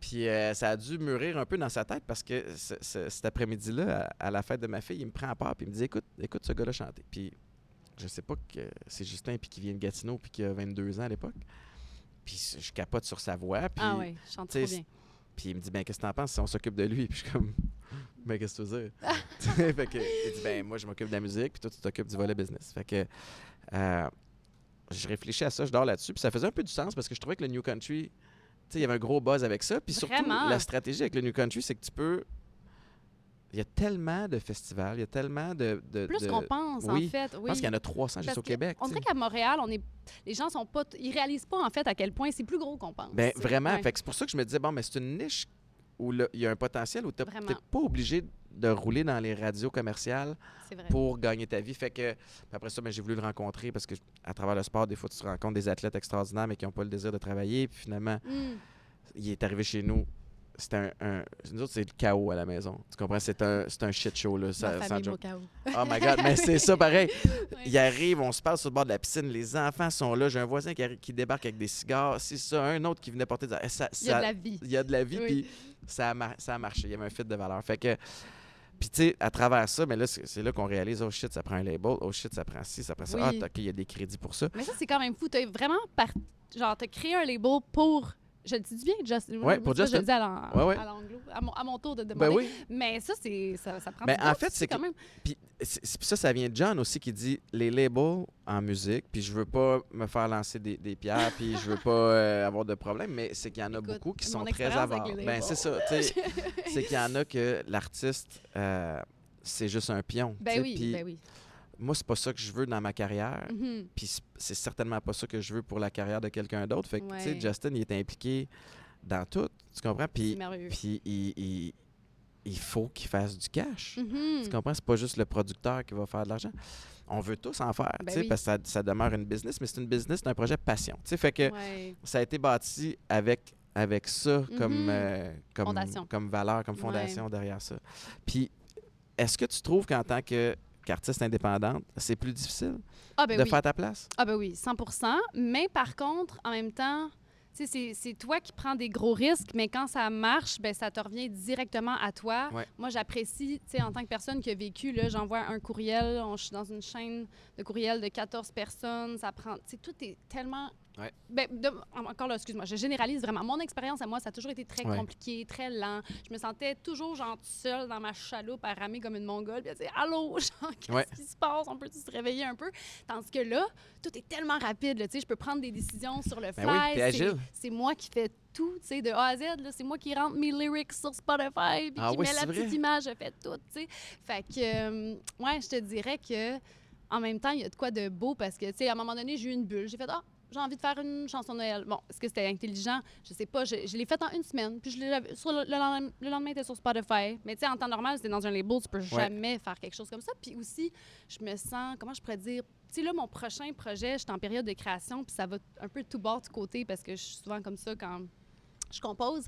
Speaker 1: Puis euh, ça a dû mûrir un peu dans sa tête parce que ce- ce- cet après-midi-là, à, à la fête de ma fille, il me prend à part puis il me dit Écoute, écoute ce gars-là chanter. Puis je sais pas que c'est Justin puis qui vient de Gatineau puis qui a 22 ans à l'époque. Puis je capote sur sa voix. Puis
Speaker 2: Ah, je chante trop bien.
Speaker 1: puis il me dit, ben, qu'est-ce que t'en penses si on s'occupe de lui? Puis je suis comme, ben, qu'est-ce que tu veux dire? fait que, il dit, ben, moi, je m'occupe de la musique, puis toi, tu t'occupes du volet business. Fait que, euh, je réfléchis à ça, je dors là-dessus, puis ça faisait un peu du sens parce que je trouvais que le New Country, tu sais, il y avait un gros buzz avec ça. Puis surtout,
Speaker 2: Vraiment?
Speaker 1: la stratégie avec le New Country, c'est que tu peux. Il y a tellement de festivals, il y a tellement de. de-
Speaker 2: Plus
Speaker 1: de-
Speaker 2: qu'on pense,
Speaker 1: oui.
Speaker 2: en fait.
Speaker 1: Je
Speaker 2: Oui.
Speaker 1: pense qu'il y en a 300 juste
Speaker 2: Parce
Speaker 1: au
Speaker 2: que
Speaker 1: Québec.
Speaker 2: On dirait qu'à Montréal, on est... les gens sont pas... Ils réalisent pas, en fait, à quel point c'est plus gros qu'on pense.
Speaker 1: Ben,
Speaker 2: sais.
Speaker 1: vraiment.
Speaker 2: Ouais.
Speaker 1: Fait c'est pour ça que je me disais, bon, mais c'est une niche où il y a un potentiel où tu n'es pas obligé de rouler dans les radios commerciales pour gagner ta vie. Fait que, après ça, ben, j'ai voulu le rencontrer parce que à travers le sport, des fois, tu te rencontres des athlètes extraordinaires mais qui n'ont pas le désir de travailler. Puis finalement,
Speaker 2: Mm.
Speaker 1: il est arrivé chez nous. C'était un, un- Nous autres, c'est le chaos à la maison. Tu comprends? C'est un, c'est un shit show. Là,
Speaker 2: Ma
Speaker 1: ça,
Speaker 2: famille
Speaker 1: joke.
Speaker 2: Mocao.
Speaker 1: Oh my God, mais c'est ça pareil. Il arrive, on se passe sur le bord de la piscine, les enfants sont là. J'ai un voisin qui, débarque avec des cigares. C'est ça, un autre qui venait porter des. Ça,
Speaker 2: Il y a de la vie.
Speaker 1: il y a de la vie,
Speaker 2: Oui.
Speaker 1: puis ça, a ça a marché. Il y avait un fit de valeur. Fait que Puis, tu sais, à travers ça, mais là, c'est là qu'on réalise, oh shit, ça prend un label, oh shit, ça prend ci, ça prend ça.
Speaker 2: Oui.
Speaker 1: Ah, OK, il y a des crédits pour ça.
Speaker 2: Mais ça, c'est quand même fou. T'as vraiment par... genre, t'as créé un label pour. Je le dis bien, Justin.
Speaker 1: Ouais, pour
Speaker 2: ça, Je
Speaker 1: Justin.
Speaker 2: le dis à l'an-
Speaker 1: Ouais, ouais.
Speaker 2: à l'anglo. À mon, tour de demander.
Speaker 1: Ben oui.
Speaker 2: Mais ça, c'est ça, ça prend
Speaker 1: Mais en fait, c'est
Speaker 2: quand
Speaker 1: que-
Speaker 2: même.
Speaker 1: Puis ça, ça vient de John aussi qui dit les labels en musique, puis je veux pas me faire lancer des, des pierres, puis je veux pas euh, avoir de problème, mais c'est qu'il y en a
Speaker 2: Écoute,
Speaker 1: beaucoup qui sont très
Speaker 2: les
Speaker 1: Ben c'est ça, tu sais, c'est qu'il y en a que l'artiste, euh, c'est juste un pion.
Speaker 2: Ben oui,
Speaker 1: puis
Speaker 2: ben oui.
Speaker 1: Moi, c'est pas ça que je veux dans ma carrière.
Speaker 2: Mhm.
Speaker 1: Puis c- c'est certainement pas ça que je veux pour la carrière de quelqu'un d'autre. Fait que, tu sais. Justin, il est impliqué dans tout. Tu comprends?
Speaker 2: C'est
Speaker 1: Puis,
Speaker 2: merveilleux.
Speaker 1: puis il, il- il faut qu'il fasse du cash.
Speaker 2: Mhm.
Speaker 1: Tu comprends? C'est pas juste le producteur qui va faire de l'argent. On veut tous en faire,
Speaker 2: Ben
Speaker 1: tu sais,
Speaker 2: oui.
Speaker 1: parce que ça, ça demeure une business, mais c'est une business, c'est un projet passion. Tu sais, fait que
Speaker 2: Ouais.
Speaker 1: ça a été bâti avec, avec ça comme,
Speaker 2: Mhm.
Speaker 1: euh, comme,
Speaker 2: Fondation.
Speaker 1: comme valeur, comme
Speaker 2: Ouais.
Speaker 1: fondation derrière ça. Puis, est-ce que tu trouves qu'en tant que qu'artiste indépendante, c'est plus difficile
Speaker 2: Ah, ben
Speaker 1: de
Speaker 2: oui.
Speaker 1: faire ta place?
Speaker 2: Ah ben oui, 100 Mais par contre, en même temps, c'est- toi qui prends des gros risques, mais quand ça marche, ben ça te revient directement à toi.
Speaker 1: Ouais.
Speaker 2: Moi, j'apprécie, en tant que personne qui a vécu, j'envoie un courriel, on- je suis dans une chaîne de courriel de 14 personnes, ça prend, tout est tellement...
Speaker 1: Ouais.
Speaker 2: Ben, de- encore là, excuse-moi, je généralise vraiment. Mon expérience à moi, ça a toujours été très
Speaker 1: Ouais.
Speaker 2: compliqué, très lent. Je me sentais toujours, genre, seule dans ma chaloupe à ramer comme une mongole, puis à dire « Allô, genre, qu'est-ce
Speaker 1: Ouais.
Speaker 2: qui se passe? On peut-tu se réveiller un peu? » Tandis que là, tout est tellement rapide. là, tu sais, je peux prendre des décisions sur le fly.
Speaker 1: Ben oui,
Speaker 2: c'est- moi qui fais tout, tu sais, de A à Z. C'est moi qui rentre mes lyrics sur Spotify, puis
Speaker 1: Ah
Speaker 2: qui
Speaker 1: oui,
Speaker 2: met la petite image, je fais tout, tu sais. Fait que, euh, ouais, je te dirais que en même temps, il y a de quoi de beau parce que, tu sais, à un moment donné, j'ai eu une bulle. J'ai fait, ah, j'ai envie de faire une chanson de Noël. Bon, est-ce que c'était intelligent? Je sais pas. Je, je l'ai faite en une semaine. Puis je sur le, le lendemain, le lendemain, était sur Spotify. Mais tu sais, en temps normal, c'était dans un label. Tu peux jamais faire quelque chose comme ça. Puis aussi, je me sens, comment je pourrais dire? Tu sais, là, mon prochain projet, je suis en période de création. Puis ça va un peu tout bord de côté parce que je suis souvent comme ça quand je compose.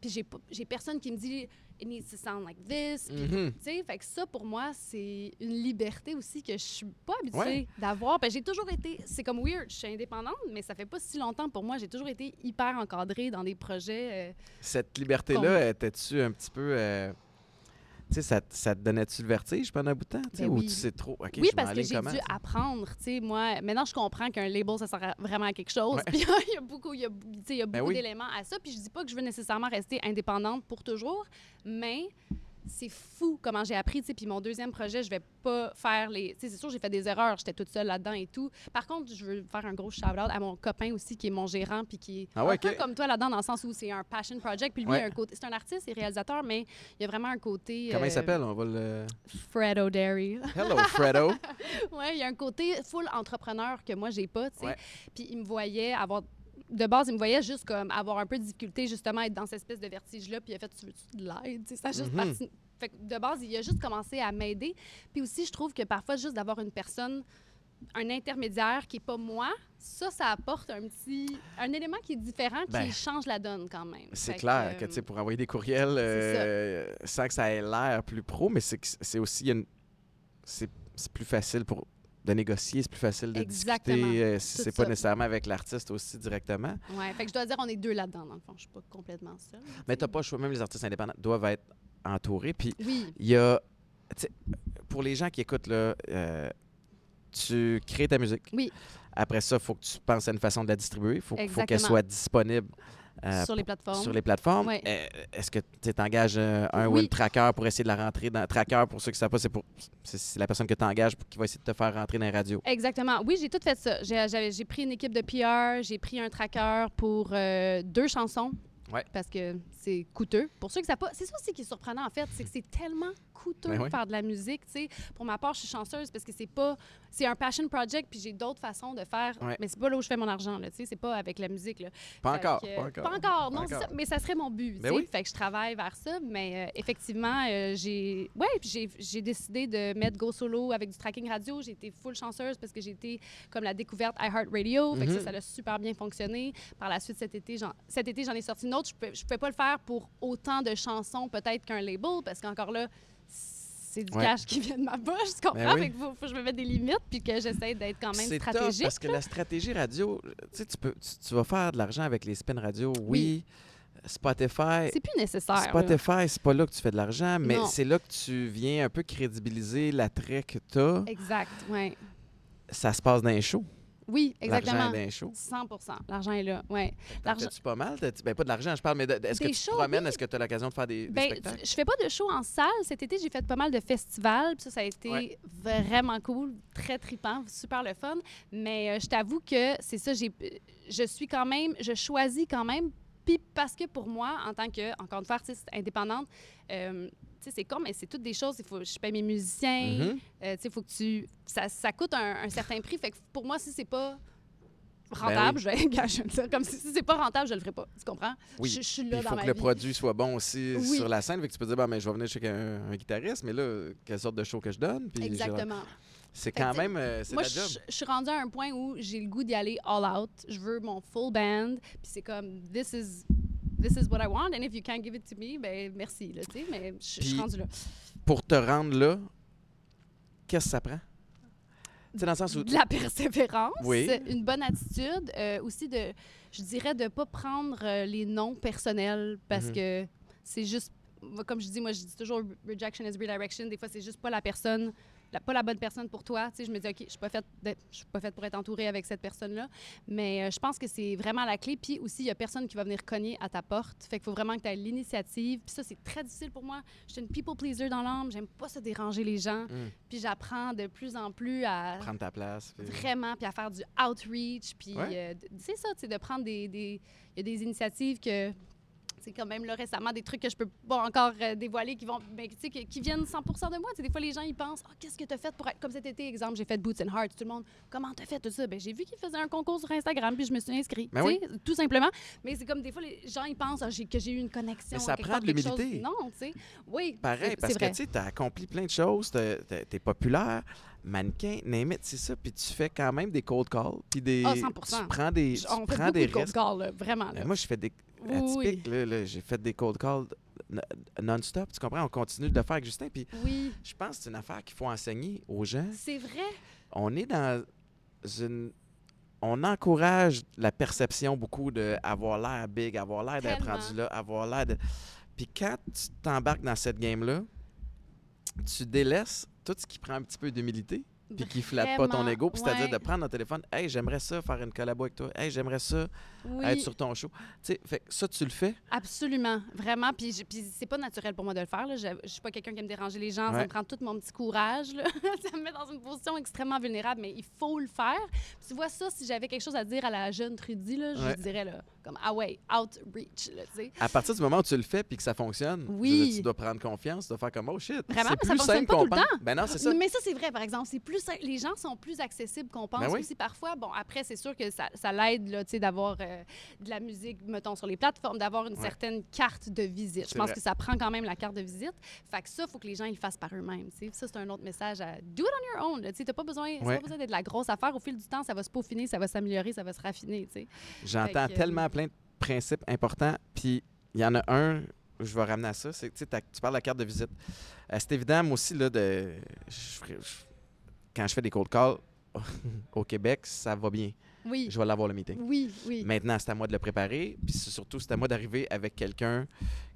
Speaker 2: Puis j'ai personne qui me dit it needs to sound like this.
Speaker 1: Mhm.
Speaker 2: tu sais, fait que ça, pour moi, c'est une liberté aussi que je suis pas habituée
Speaker 1: Ouais.
Speaker 2: d'avoir. Ben, j'ai toujours été, c'est comme weird, je suis indépendante, mais ça fait pas si longtemps pour moi. J'ai toujours été hyper encadrée dans des projets. euh,
Speaker 1: Cette liberté-là, étais-tu un petit peu. euh, sais, ça, te- ça te donnait-tu le vertige pendant un bout de temps?
Speaker 2: Ben
Speaker 1: ou
Speaker 2: oui.
Speaker 1: tu sais trop? OK,
Speaker 2: oui,
Speaker 1: je
Speaker 2: parce que j'ai dû apprendre. Tu sais, moi, maintenant, je comprends qu'un label, ça sert à- vraiment à quelque chose.
Speaker 1: Ouais.
Speaker 2: Puis il y a beaucoup, y a, y a
Speaker 1: Ben
Speaker 2: beaucoup
Speaker 1: oui.
Speaker 2: d'éléments à ça. Puis je dis pas que je veux nécessairement rester indépendante pour toujours, mais c'est fou comment j'ai appris. tu sais. Puis mon deuxième projet, je vais pas faire les. Tu sais, c'est sûr, j'ai fait des erreurs. J'étais toute seule là-dedans et tout. Par contre, je veux faire un gros shout-out à mon copain aussi, qui est mon gérant, puis qui est
Speaker 1: Ah ouais,
Speaker 2: un peu comme toi là-dedans, dans le sens où c'est un passion project. Puis lui,
Speaker 1: Ouais.
Speaker 2: un côté. C'est un artiste et réalisateur, mais il y a vraiment un côté.
Speaker 1: Comment il
Speaker 2: euh,
Speaker 1: s'appelle? On va le.
Speaker 2: Fred O'Derry.
Speaker 1: Hello, Fredo.
Speaker 2: Oui, il y a un côté full entrepreneur que moi, j'ai pas, tu sais.
Speaker 1: Ouais.
Speaker 2: Puis il me voyait avoir. De base, il me voyait juste comme avoir un peu de difficulté, justement, être dans cette espèce de vertige-là. Puis il a fait Tu veux-tu de l'aide? Ça a juste
Speaker 1: Mhm.
Speaker 2: parti. Fait que de base, il a juste commencé à m'aider. Puis aussi, je trouve que parfois, juste d'avoir une personne, un intermédiaire qui n'est pas moi, ça, ça apporte un petit. un élément qui est différent, qui
Speaker 1: Ben,
Speaker 2: change la donne quand même.
Speaker 1: C'est clair
Speaker 2: que,
Speaker 1: que, tu sais,
Speaker 2: euh,
Speaker 1: pour envoyer des courriels euh, sans que ça ait l'air plus pro, mais c'est que c'est aussi. c'est plus facile pour de négocier, c'est plus facile de
Speaker 2: Exactement.
Speaker 1: discuter euh, si c'est pas nécessairement avec l'artiste aussi directement.
Speaker 2: Ouais, fait que je dois dire, on est deux là-dedans, dans le fond. Je suis pas complètement seule.
Speaker 1: Mais t'as pas le choix, même les artistes indépendants doivent être entourés. Puis
Speaker 2: Oui,
Speaker 1: il y a. tu sais, Pour les gens qui écoutent, là, euh, tu crées ta musique.
Speaker 2: Oui.
Speaker 1: Après ça, il faut que tu penses à une façon de la distribuer. Il faut, faut qu'elle soit disponible euh,
Speaker 2: sur les plateformes.
Speaker 1: sur les plateformes.
Speaker 2: Ouais.
Speaker 1: Euh, Est-ce que tu engages un ou une tracker pour essayer de la rentrer dans. Tracker, pour ceux qui ne savent pas, c'est pour c'est- la personne que tu engages qui va essayer de te faire rentrer dans les radios.
Speaker 2: Exactement. Oui, j'ai tout fait ça. J'ai pris une équipe de PR, j'ai pris un tracker pour euh, deux chansons.
Speaker 1: Ouais.
Speaker 2: Parce que c'est coûteux. Pour ceux qui savent pas, c'est ça aussi qui est surprenant en fait, c'est que c'est tellement coûteux
Speaker 1: Ben oui.
Speaker 2: faire de la musique. tu sais. Pour ma part, je suis chanceuse parce que c'est pas, c'est un passion project puis j'ai d'autres façons de faire.
Speaker 1: Ouais.
Speaker 2: Mais c'est pas là où je fais mon argent là. tu sais, C'est pas avec la musique là.
Speaker 1: Pas encore,
Speaker 2: que,
Speaker 1: pas encore.
Speaker 2: Pas encore,
Speaker 1: Pas
Speaker 2: non,
Speaker 1: encore.
Speaker 2: ça. Mais ça serait mon but.
Speaker 1: Ben
Speaker 2: tu sais.
Speaker 1: oui.
Speaker 2: Fait que je travaille vers ça. Mais euh, effectivement, euh, j'ai. Ouais, puis j'ai- j'ai décidé de mettre Go Solo avec du tracking radio. J'ai été full chanceuse parce que j'ai été comme la découverte iHeartRadio. Fait que
Speaker 1: Mhm.
Speaker 2: ça, ça a super bien fonctionné. Par la suite, cet été, cet été, j'en ai sorti une autre. Je ne pouvais pas le faire pour autant de chansons, peut-être qu'un label, parce qu'encore là, c'est du
Speaker 1: Ouais.
Speaker 2: cash qui vient de ma poche, tu comprends?
Speaker 1: Ben oui.
Speaker 2: Fait que faut, faut que je me mette des limites puis que j'essaie d'être quand même stratégique.
Speaker 1: parce que la stratégie radio, tu sais, tu, peux, tu, tu vas faire de l'argent avec les spin radio, oui. Spotify,
Speaker 2: C'est plus nécessaire.
Speaker 1: Spotify, c'est pas là que tu fais de l'argent, mais c'est là que tu viens un peu crédibiliser l'attrait que tu as.
Speaker 2: Exact, oui.
Speaker 1: Ça se passe dans les shows.
Speaker 2: Oui,
Speaker 1: L'argent
Speaker 2: exactement.
Speaker 1: est dans les shows.
Speaker 2: 100 L'argent est là, oui. L'argent-
Speaker 1: pas mal? Ben, pas de l'argent, je parle, mais est-ce que tu te
Speaker 2: shows,
Speaker 1: promènes?
Speaker 2: oui.
Speaker 1: Est-ce que tu as l'occasion de faire des, des
Speaker 2: Ben,
Speaker 1: spectacles?
Speaker 2: je fais pas de show en salle. Cet été, j'ai fait pas mal de festivals. Ça, ça a été
Speaker 1: Ouais.
Speaker 2: vraiment cool, très tripant, super le fun. Mais euh, je t'avoue que c'est ça, j'ai, je suis quand même, je choisis quand même. Puis parce que pour moi, en tant que, encore une fois, artiste indépendante, euh, c'est con, mais c'est toutes des choses. Il faut, je paye mes musiciens.
Speaker 1: Mhm.
Speaker 2: euh, tu sais, faut que tu, ça, ça coûte un, un certain prix. Fait que pour moi, si c'est pas
Speaker 1: Ben
Speaker 2: rentable, je vais je dire comme si, si c'est pas rentable, je le ferai pas. Tu comprends?
Speaker 1: Oui.
Speaker 2: Je, je suis là
Speaker 1: il
Speaker 2: dans
Speaker 1: faut
Speaker 2: ma
Speaker 1: que le produit soit bon aussi
Speaker 2: Oui.
Speaker 1: sur la scène. Fait que tu peux dire, bon, ben, je vais venir chez un, un guitariste, mais là, quelle sorte de show que je donne? Puis
Speaker 2: Exactement.
Speaker 1: C'est quand même, euh,
Speaker 2: Moi, je, je suis rendue à un point où j'ai le goût d'y aller all out. Je veux mon full band. Puis c'est comme, this is, this is what I want. And if you can't give it to me, ben merci. Là, tu sais, mais je suis rendue là.
Speaker 1: Pour te rendre là, qu'est-ce que ça prend? Sais, dans le sens où...
Speaker 2: De la persévérance,
Speaker 1: Oui.
Speaker 2: une bonne attitude, euh, aussi de, je dirais, de pas prendre euh, les noms personnels parce
Speaker 1: Mhm.
Speaker 2: que c'est juste, comme je dis, moi, je dis toujours rejection is redirection. Des fois, c'est juste pas la personne, la- pas la bonne personne pour toi. Tu sais, je me dis, OK, je suis pas faite d'être- je suis pas faite pour être entourée avec cette personne-là. Mais euh, je pense que c'est vraiment la clé. Puis aussi, il y a personne qui va venir cogner à ta porte. Fait qu'il faut vraiment que tu aies l'initiative. Puis ça, c'est très difficile pour moi. Je suis une people pleaser dans l'âme. J'aime pas ça déranger les gens.
Speaker 1: Hum,
Speaker 2: Puis j'apprends de plus en plus à
Speaker 1: prendre ta place. puis-
Speaker 2: vraiment, puis à faire du outreach, puis
Speaker 1: Ouais.
Speaker 2: euh, c'est ça, tu sais, de prendre des- Il y a des initiatives que... C'est quand même là récemment des trucs que je peux pas encore euh, dévoiler qui vont ben, tu sais, qui, qui viennent 100% de moi. Tu des fois les gens ils pensent Ah, qu'est-ce que tu as fait pour être comme cet été? Exemple, j'ai fait Boots and Hearts, tout le monde comment t'as fait tout ça? Ben j'ai vu qu'ils faisaient un concours sur Instagram puis je me suis inscrit,
Speaker 1: Ben
Speaker 2: tu sais, tout simplement. Mais c'est comme des fois les gens ils pensent Ah, que j'ai eu une connexion
Speaker 1: Mais ça prend de l'humilité.
Speaker 2: Non, tu sais. Oui,
Speaker 1: Pareil, parce que tu tu as accompli plein de choses, t'es- t'es t'es populaire, mannequin, name c'est ça, puis tu fais quand même des cold calls, puis des...
Speaker 2: Ah, 100%.
Speaker 1: Tu prends des, tu
Speaker 2: On
Speaker 1: prends des
Speaker 2: de cold
Speaker 1: risques.
Speaker 2: calls, là, vraiment. là.
Speaker 1: Ben, moi, je fais des...
Speaker 2: Oui,
Speaker 1: Atypique, là, là, j'ai fait des cold calls non-stop, tu comprends? On continue de le faire avec Justin, puis
Speaker 2: Oui,
Speaker 1: je pense que c'est une affaire qu'il faut enseigner aux gens.
Speaker 2: c'est vrai.
Speaker 1: On est dans une... On encourage la perception beaucoup d'avoir l'air big, avoir l'air d'être rendu là, avoir l'air de... Puis quand tu t'embarques dans cette game-là, tu délaisses tout ce qui prend un petit peu d'humilité, puis qui flatte pas ton ego, puis c'est-à-dire de prendre un téléphone, hey, j'aimerais ça faire une collabo avec toi, hey, j'aimerais ça
Speaker 2: Oui.
Speaker 1: être sur ton show. Tu sais, fait que ça, tu le fais?
Speaker 2: Absolument, vraiment. Puis, je- puis c'est pas naturel pour moi de le faire. Là. Je, je suis pas quelqu'un qui aime déranger les gens. Ça me prend tout mon petit courage. là. ça me met dans une position extrêmement vulnérable, mais il faut le faire. Puis tu vois ça, si j'avais quelque chose à dire à la jeune Trudy, là, je dirais là, comme ah ouais, outreach, là, tu sais.
Speaker 1: À partir du moment où tu le fais puis que ça fonctionne,
Speaker 2: Oui.
Speaker 1: dire, tu dois prendre confiance, tu dois faire comme oh shit.
Speaker 2: Vraiment,
Speaker 1: c'est
Speaker 2: mais ça
Speaker 1: plus
Speaker 2: fonctionne
Speaker 1: simple
Speaker 2: pas tout le
Speaker 1: pense.
Speaker 2: temps.
Speaker 1: Ben non, c'est ça.
Speaker 2: Mais ça, c'est vrai, par exemple. C'est plus, les gens sont plus accessibles qu'on pense
Speaker 1: Ben oui.
Speaker 2: aussi parfois. Bon, après, c'est sûr que ça, ça l'aide là, tu sais, d'avoir euh, de la musique, mettons, sur les plateformes, d'avoir une
Speaker 1: Ouais.
Speaker 2: certaine carte de visite. Je pense
Speaker 1: vrai.
Speaker 2: que ça prend quand même la carte de visite. Fait que ça, il faut que les gens ils le fassent par eux-mêmes. Ça, c'est un autre message à do it on your own. Tu t'as pas besoin,
Speaker 1: Ouais.
Speaker 2: besoin d'être la grosse affaire. Au fil du temps, ça va se peaufiner, ça va s'améliorer, ça va se raffiner.
Speaker 1: J'entends tellement plein de principes importants, puis il y en a un où je vais ramener à ça, c'est que tu parles de la carte de visite. Euh, c'est évident, moi aussi, là, de, je ferais- je- quand je fais des cold calls au Québec, ça va bien.
Speaker 2: Oui.
Speaker 1: Je vais l'avoir le meeting.
Speaker 2: Oui, oui.
Speaker 1: Maintenant, c'est à moi de le préparer, puis c'est surtout, c'est à moi d'arriver avec quelqu'un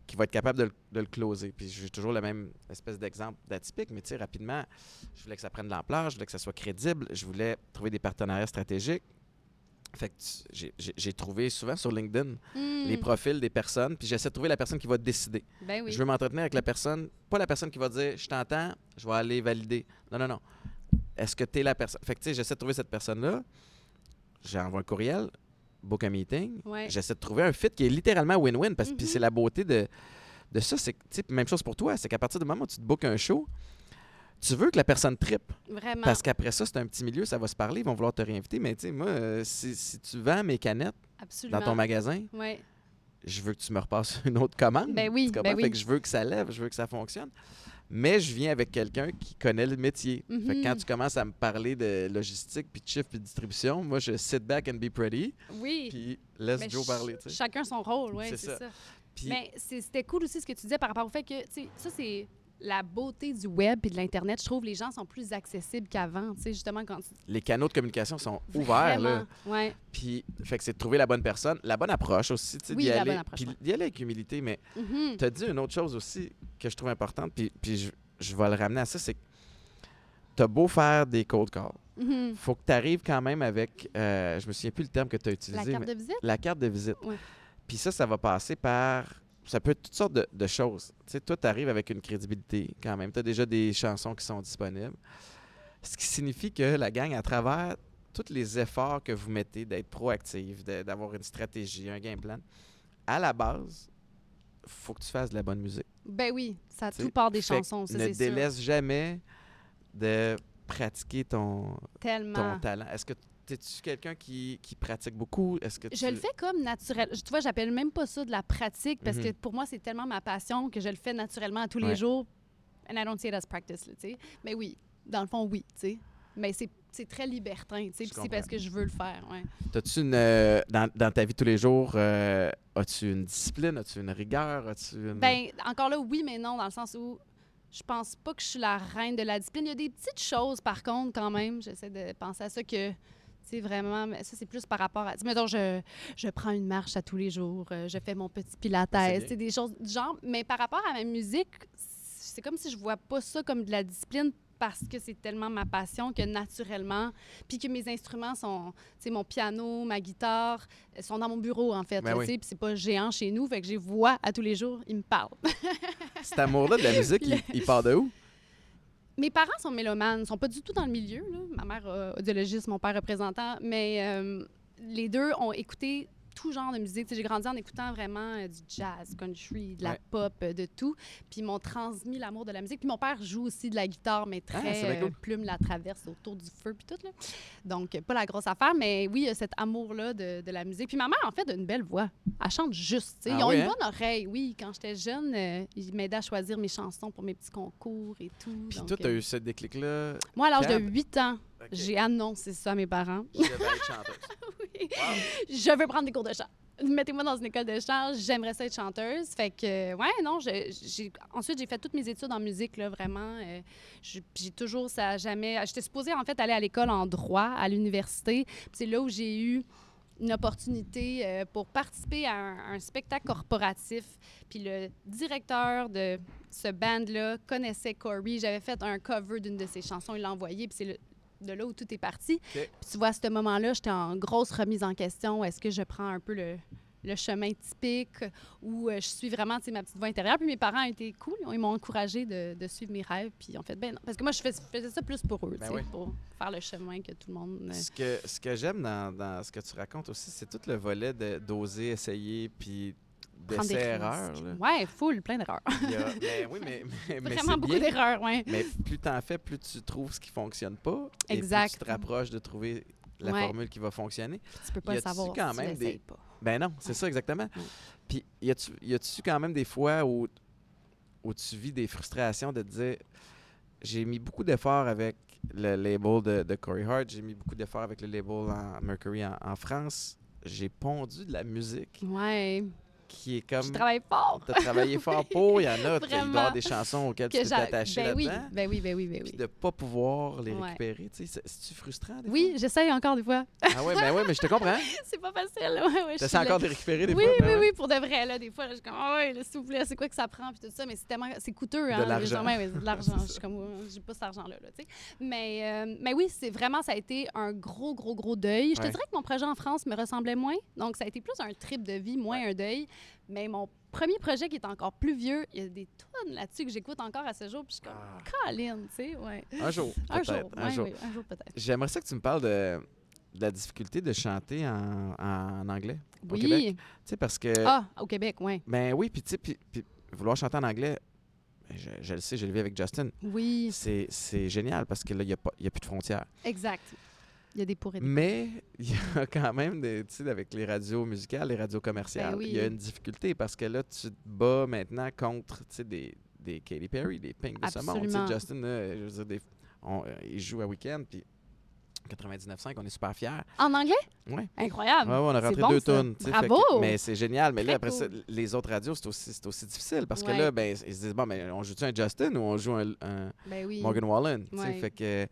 Speaker 1: qui va être capable de, le- de le closer. Puis j'ai toujours le même espèce d'exemple d'atypique, mais tu sais, rapidement, je voulais que ça prenne de l'ampleur, je voulais que ça soit crédible, je voulais trouver des partenariats stratégiques. Fait que j'ai trouvé souvent sur LinkedIn
Speaker 2: Hmm.
Speaker 1: les profils des personnes, puis j'essaie de trouver la personne qui va décider.
Speaker 2: Ben oui.
Speaker 1: Je veux m'entretenir avec la personne, pas la personne qui va dire je t'entends, je vais aller valider. Non, non, non. Est-ce que tu es la personne? Fait que tu sais, j'essaie de trouver cette personne-là. J'envoie un courriel, book un meeting.
Speaker 2: Ouais.
Speaker 1: J'essaie de trouver un fit qui est littéralement win-win parce que c'est la beauté de, de ça. C'est même chose pour toi, c'est qu'à partir du moment où tu te bookes un show, tu veux que la personne trippe.
Speaker 2: Vraiment.
Speaker 1: Parce qu'après ça, c'est un petit milieu, ça va se parler, ils vont vouloir te réinviter. Mais tu sais, moi, euh, si, si tu vends mes canettes
Speaker 2: Absolument.
Speaker 1: dans ton magasin,
Speaker 2: Ouais.
Speaker 1: je veux que tu me repasses une autre commande.
Speaker 2: Ben oui, ben oui.
Speaker 1: Fait que je veux que ça lève, je veux que ça fonctionne. Mais je viens avec quelqu'un qui connaît le métier. Fait que quand
Speaker 2: Mhm.
Speaker 1: tu commences à me parler de logistique, puis de chiffre, puis de distribution, moi, je sit back and be pretty,
Speaker 2: Oui.
Speaker 1: puis laisse
Speaker 2: Mais
Speaker 1: Joe
Speaker 2: ch-
Speaker 1: parler.
Speaker 2: Chacun son rôle, oui,
Speaker 1: C'est ça.
Speaker 2: Mais c'était cool aussi ce que tu disais par rapport au fait que, tu sais, ça, c'est la beauté du web et de l'Internet. Je trouve que les gens sont plus accessibles qu'avant. Tu sais, justement, quand
Speaker 1: Les canaux de communication sont ouverts, là.
Speaker 2: Vraiment, Ouais.
Speaker 1: Puis, fait que c'est de trouver la bonne personne, la bonne approche aussi, tu sais,
Speaker 2: Oui,
Speaker 1: d'y
Speaker 2: la
Speaker 1: aller.
Speaker 2: bonne approche,
Speaker 1: Puis d'y aller avec humilité, mais
Speaker 2: Mhm.
Speaker 1: tu as dit une autre chose aussi que je trouve importante, puis, puis je, je vais le ramener à ça, c'est que tu as beau faire des cold calls,
Speaker 2: Mhm.
Speaker 1: faut que tu arrives quand même avec, euh, je me souviens plus le terme que tu as utilisé,
Speaker 2: La carte
Speaker 1: mais
Speaker 2: de visite?
Speaker 1: la carte de visite.
Speaker 2: Ouais.
Speaker 1: Puis ça, ça va passer par, ça peut être toutes sortes de, de choses. Tu sais, toi, tu arrives avec une crédibilité quand même, tu as déjà des chansons qui sont disponibles, ce qui signifie que la gang, à travers tous les efforts que vous mettez d'être proactif, d'avoir une stratégie, un game plan, à la base, faut que tu fasses de la bonne musique.
Speaker 2: Ben oui, ça tout part des chansons, ça,
Speaker 1: ne
Speaker 2: sûr.
Speaker 1: délaisse jamais de pratiquer ton, ton talent. Est-ce que es-tu quelqu'un qui, qui pratique beaucoup? Est-ce que
Speaker 2: Je le fais comme naturel. Tu vois, j'appelle même pas ça de la pratique parce
Speaker 1: Mhm.
Speaker 2: que pour moi, c'est tellement ma passion que je le fais naturellement à tous les jours. And I don't see it as practice, là, tu sais. Mais oui, dans le fond, oui, tu sais. Mais c'est très libertin, tu sais. C'est parce que je veux le faire, ouais.
Speaker 1: T'as-tu une. euh, dans, dans ta vie tous les jours, euh, as-tu une discipline? As-tu une rigueur? As-tu une.
Speaker 2: Ben, encore là, oui, mais non, dans le sens où je pense pas que je suis la reine de la discipline. Il y a des petites choses, par contre, quand même. J'essaie de penser à ça que. Sais, vraiment, ça, c'est plus par rapport à. Mettons, je, je prends une marche à tous les jours, euh, je fais mon petit pilates,
Speaker 1: c'est
Speaker 2: des choses du genre. Mais par rapport à ma musique, c'est comme si je vois pas ça comme de la discipline parce que c'est tellement ma passion que naturellement, puis que mes instruments sont, tu sais, mon piano, ma guitare, sont dans mon bureau, en fait,
Speaker 1: Ben oui.
Speaker 2: puis c'est pas géant chez nous, fait que je les vois à tous les jours, ils me parlent.
Speaker 1: Cet amour-là de la musique, il, il part de où?
Speaker 2: Mes parents sont mélomanes, sont pas du tout dans le milieu. Ma mère euh, audiologiste, mon père représentant, mais euh, les deux ont écouté tout genre de musique. Tu J'ai grandi en écoutant vraiment euh, du jazz, country, de la
Speaker 1: Ouais.
Speaker 2: pop, euh, de tout. Puis ils m'ont transmis l'amour de la musique. Puis mon père joue aussi de la guitare, mais
Speaker 1: Ah,
Speaker 2: très euh,
Speaker 1: cool.
Speaker 2: plume la traverse autour du feu puis tout. Là. Donc, pas la grosse affaire, mais oui, il y a cet amour-là de, de la musique. Puis ma mère, en fait, a une belle voix. Elle chante juste. tu.
Speaker 1: Ah
Speaker 2: Ils ont
Speaker 1: oui,
Speaker 2: une
Speaker 1: hein?
Speaker 2: bonne oreille, oui. Quand j'étais jeune, ils m'aidaient à choisir mes chansons pour mes petits concours et tout.
Speaker 1: Puis toi, t'as
Speaker 2: euh,
Speaker 1: eu ce déclic-là.
Speaker 2: moi, à l'âge de
Speaker 1: Cab.
Speaker 2: 8 ans, j'ai annoncé ça à mes parents.
Speaker 1: Je vais être chanteuse.
Speaker 2: Oui. Je veux prendre des cours de chant. Mettez-moi dans une école de chant, j'aimerais ça être chanteuse. Fait que, euh, ouais, non, ensuite, j'ai fait toutes mes études en musique, là, vraiment. euh, j'ai toujours, ça jamais. J'étais supposée, en fait, aller à l'école en droit, à l'université. C'est là où j'ai eu une opportunité euh, pour participer à un, spectacle corporatif. Puis le directeur de ce band-là connaissait Corey. J'avais fait un cover d'une de ses chansons, il l'a envoyé, puis c'est de là où tout est parti. Puis tu vois, à ce moment-là, j'étais en grosse remise en question. Est-ce que je prends un peu le, le chemin typique ou euh, je suis vraiment, ma petite voix intérieure? Puis mes parents étaient cool. Ils m'ont encouragé de, de suivre mes rêves. Puis ils ont fait, ben non. Parce que moi, je fais- faisais ça plus pour eux,
Speaker 1: Ben oui.
Speaker 2: pour faire le chemin que tout le monde... euh,
Speaker 1: Ce que, ce que j'aime dans, dans ce que tu racontes aussi, c'est tout le volet de- d'oser essayer, puis
Speaker 2: prendre des
Speaker 1: d'essai-erreur.
Speaker 2: risques.
Speaker 1: là.
Speaker 2: Ouais, full, plein d'erreurs.
Speaker 1: A- ben oui, mais, mais, mais
Speaker 2: Vraiment beaucoup d'erreurs, ouais.
Speaker 1: Mais plus t'en fais, plus tu trouves ce qui fonctionne pas. Et
Speaker 2: Exact.
Speaker 1: plus tu te rapproches de trouver la
Speaker 2: Ouais.
Speaker 1: formule qui va fonctionner.
Speaker 2: Tu peux pas le savoir
Speaker 1: quand
Speaker 2: si
Speaker 1: même
Speaker 2: tu
Speaker 1: des-
Speaker 2: pas.
Speaker 1: Ben non, c'est
Speaker 2: Ouais.
Speaker 1: ça exactement.
Speaker 2: Ouais.
Speaker 1: Puis y a-tu y a-tu quand même des fois où, où tu vis des frustrations de te dire j'ai mis beaucoup d'efforts avec le label de, de Corey Hart, j'ai mis beaucoup d'efforts avec le label en Mercury en, en France, j'ai pondu de la musique
Speaker 2: Ouais,
Speaker 1: qui est comme
Speaker 2: je travaille fort.
Speaker 1: t'as travaillé fort pour, il y en a, il doit y avoir des chansons auxquelles tu t'es attaché
Speaker 2: ben oui,
Speaker 1: là-dedans.
Speaker 2: ben oui, ben oui, ben
Speaker 1: Puis
Speaker 2: oui.
Speaker 1: de pas pouvoir les
Speaker 2: Ouais.
Speaker 1: récupérer, tu sais, c'est- c'est-tu frustrant des
Speaker 2: Oui, j'essaye encore des fois.
Speaker 1: Ah ouais, ben ouais, mais je te comprends.
Speaker 2: c'est pas facile. Ouais, ouais,
Speaker 1: T'essaies encore de les récupérer des
Speaker 2: oui,
Speaker 1: fois.
Speaker 2: oui,
Speaker 1: ben ouais.
Speaker 2: oui, pour de vrai, là, des fois, là, je suis comme, ah ouais, là, s'il vous plaît, c'est quoi que ça prend, puis tout ça, mais c'est tellement, c'est coûteux, hein,
Speaker 1: l'argent.
Speaker 2: ouais, c'est de l'argent, je suis comme, j'ai pas cet argent-là, là, tu sais. Mais, euh, mais oui, c'est vraiment, ça a été un gros, gros, gros deuil. Je te dirais que mon projet en France me ressemblait moins, donc ça a été plus un trip de vie, moins un deuil, mais mon premier projet qui est encore plus vieux, il y a des tonnes là-dessus que j'écoute encore à ce jour, puis je suis comme,
Speaker 1: Ah.
Speaker 2: Colin, tu sais, ouais.
Speaker 1: Un jour,
Speaker 2: Un jour,
Speaker 1: un jour.
Speaker 2: oui, un jour peut-être.
Speaker 1: J'aimerais ça que tu me parles de, de la difficulté de chanter en, en anglais au
Speaker 2: Oui.
Speaker 1: Québec. Tu sais, parce que.
Speaker 2: Ah, au Québec, oui.
Speaker 1: Ben oui, puis tu sais, puis- puis vouloir chanter en anglais, ben, je, je le sais, je le vis avec Justin.
Speaker 2: Oui,
Speaker 1: C'est génial parce que là, il n'y a, a plus de frontières.
Speaker 2: exact. Il y a des pour et des
Speaker 1: Mais il y a quand même, des, tu sais, avec les radios musicales, les radios commerciales,
Speaker 2: Ben oui.
Speaker 1: il y a une difficulté parce que là, tu te bats maintenant contre, tu sais, des, des Katy Perry, des Pink de ce monde. Tu sais. Justin, là, je veux dire, des- on- euh, il joue à week-end, puis 99.5, on est super fiers.
Speaker 2: En anglais?
Speaker 1: Ouais.
Speaker 2: Incroyable.
Speaker 1: Ouais, ouais, on a rentré
Speaker 2: bon,
Speaker 1: deux tonnes.
Speaker 2: Bravo!
Speaker 1: que- mais c'est génial. Mais là, après ça, les autres radios, c'est aussi, aussi difficile parce que là, ben, ils se disent, bon, ben, on joue-tu un Justin ou on joue un, un
Speaker 2: Ben oui.
Speaker 1: Morgan Wallen? tu sais,
Speaker 2: Ouais.
Speaker 1: Fait que,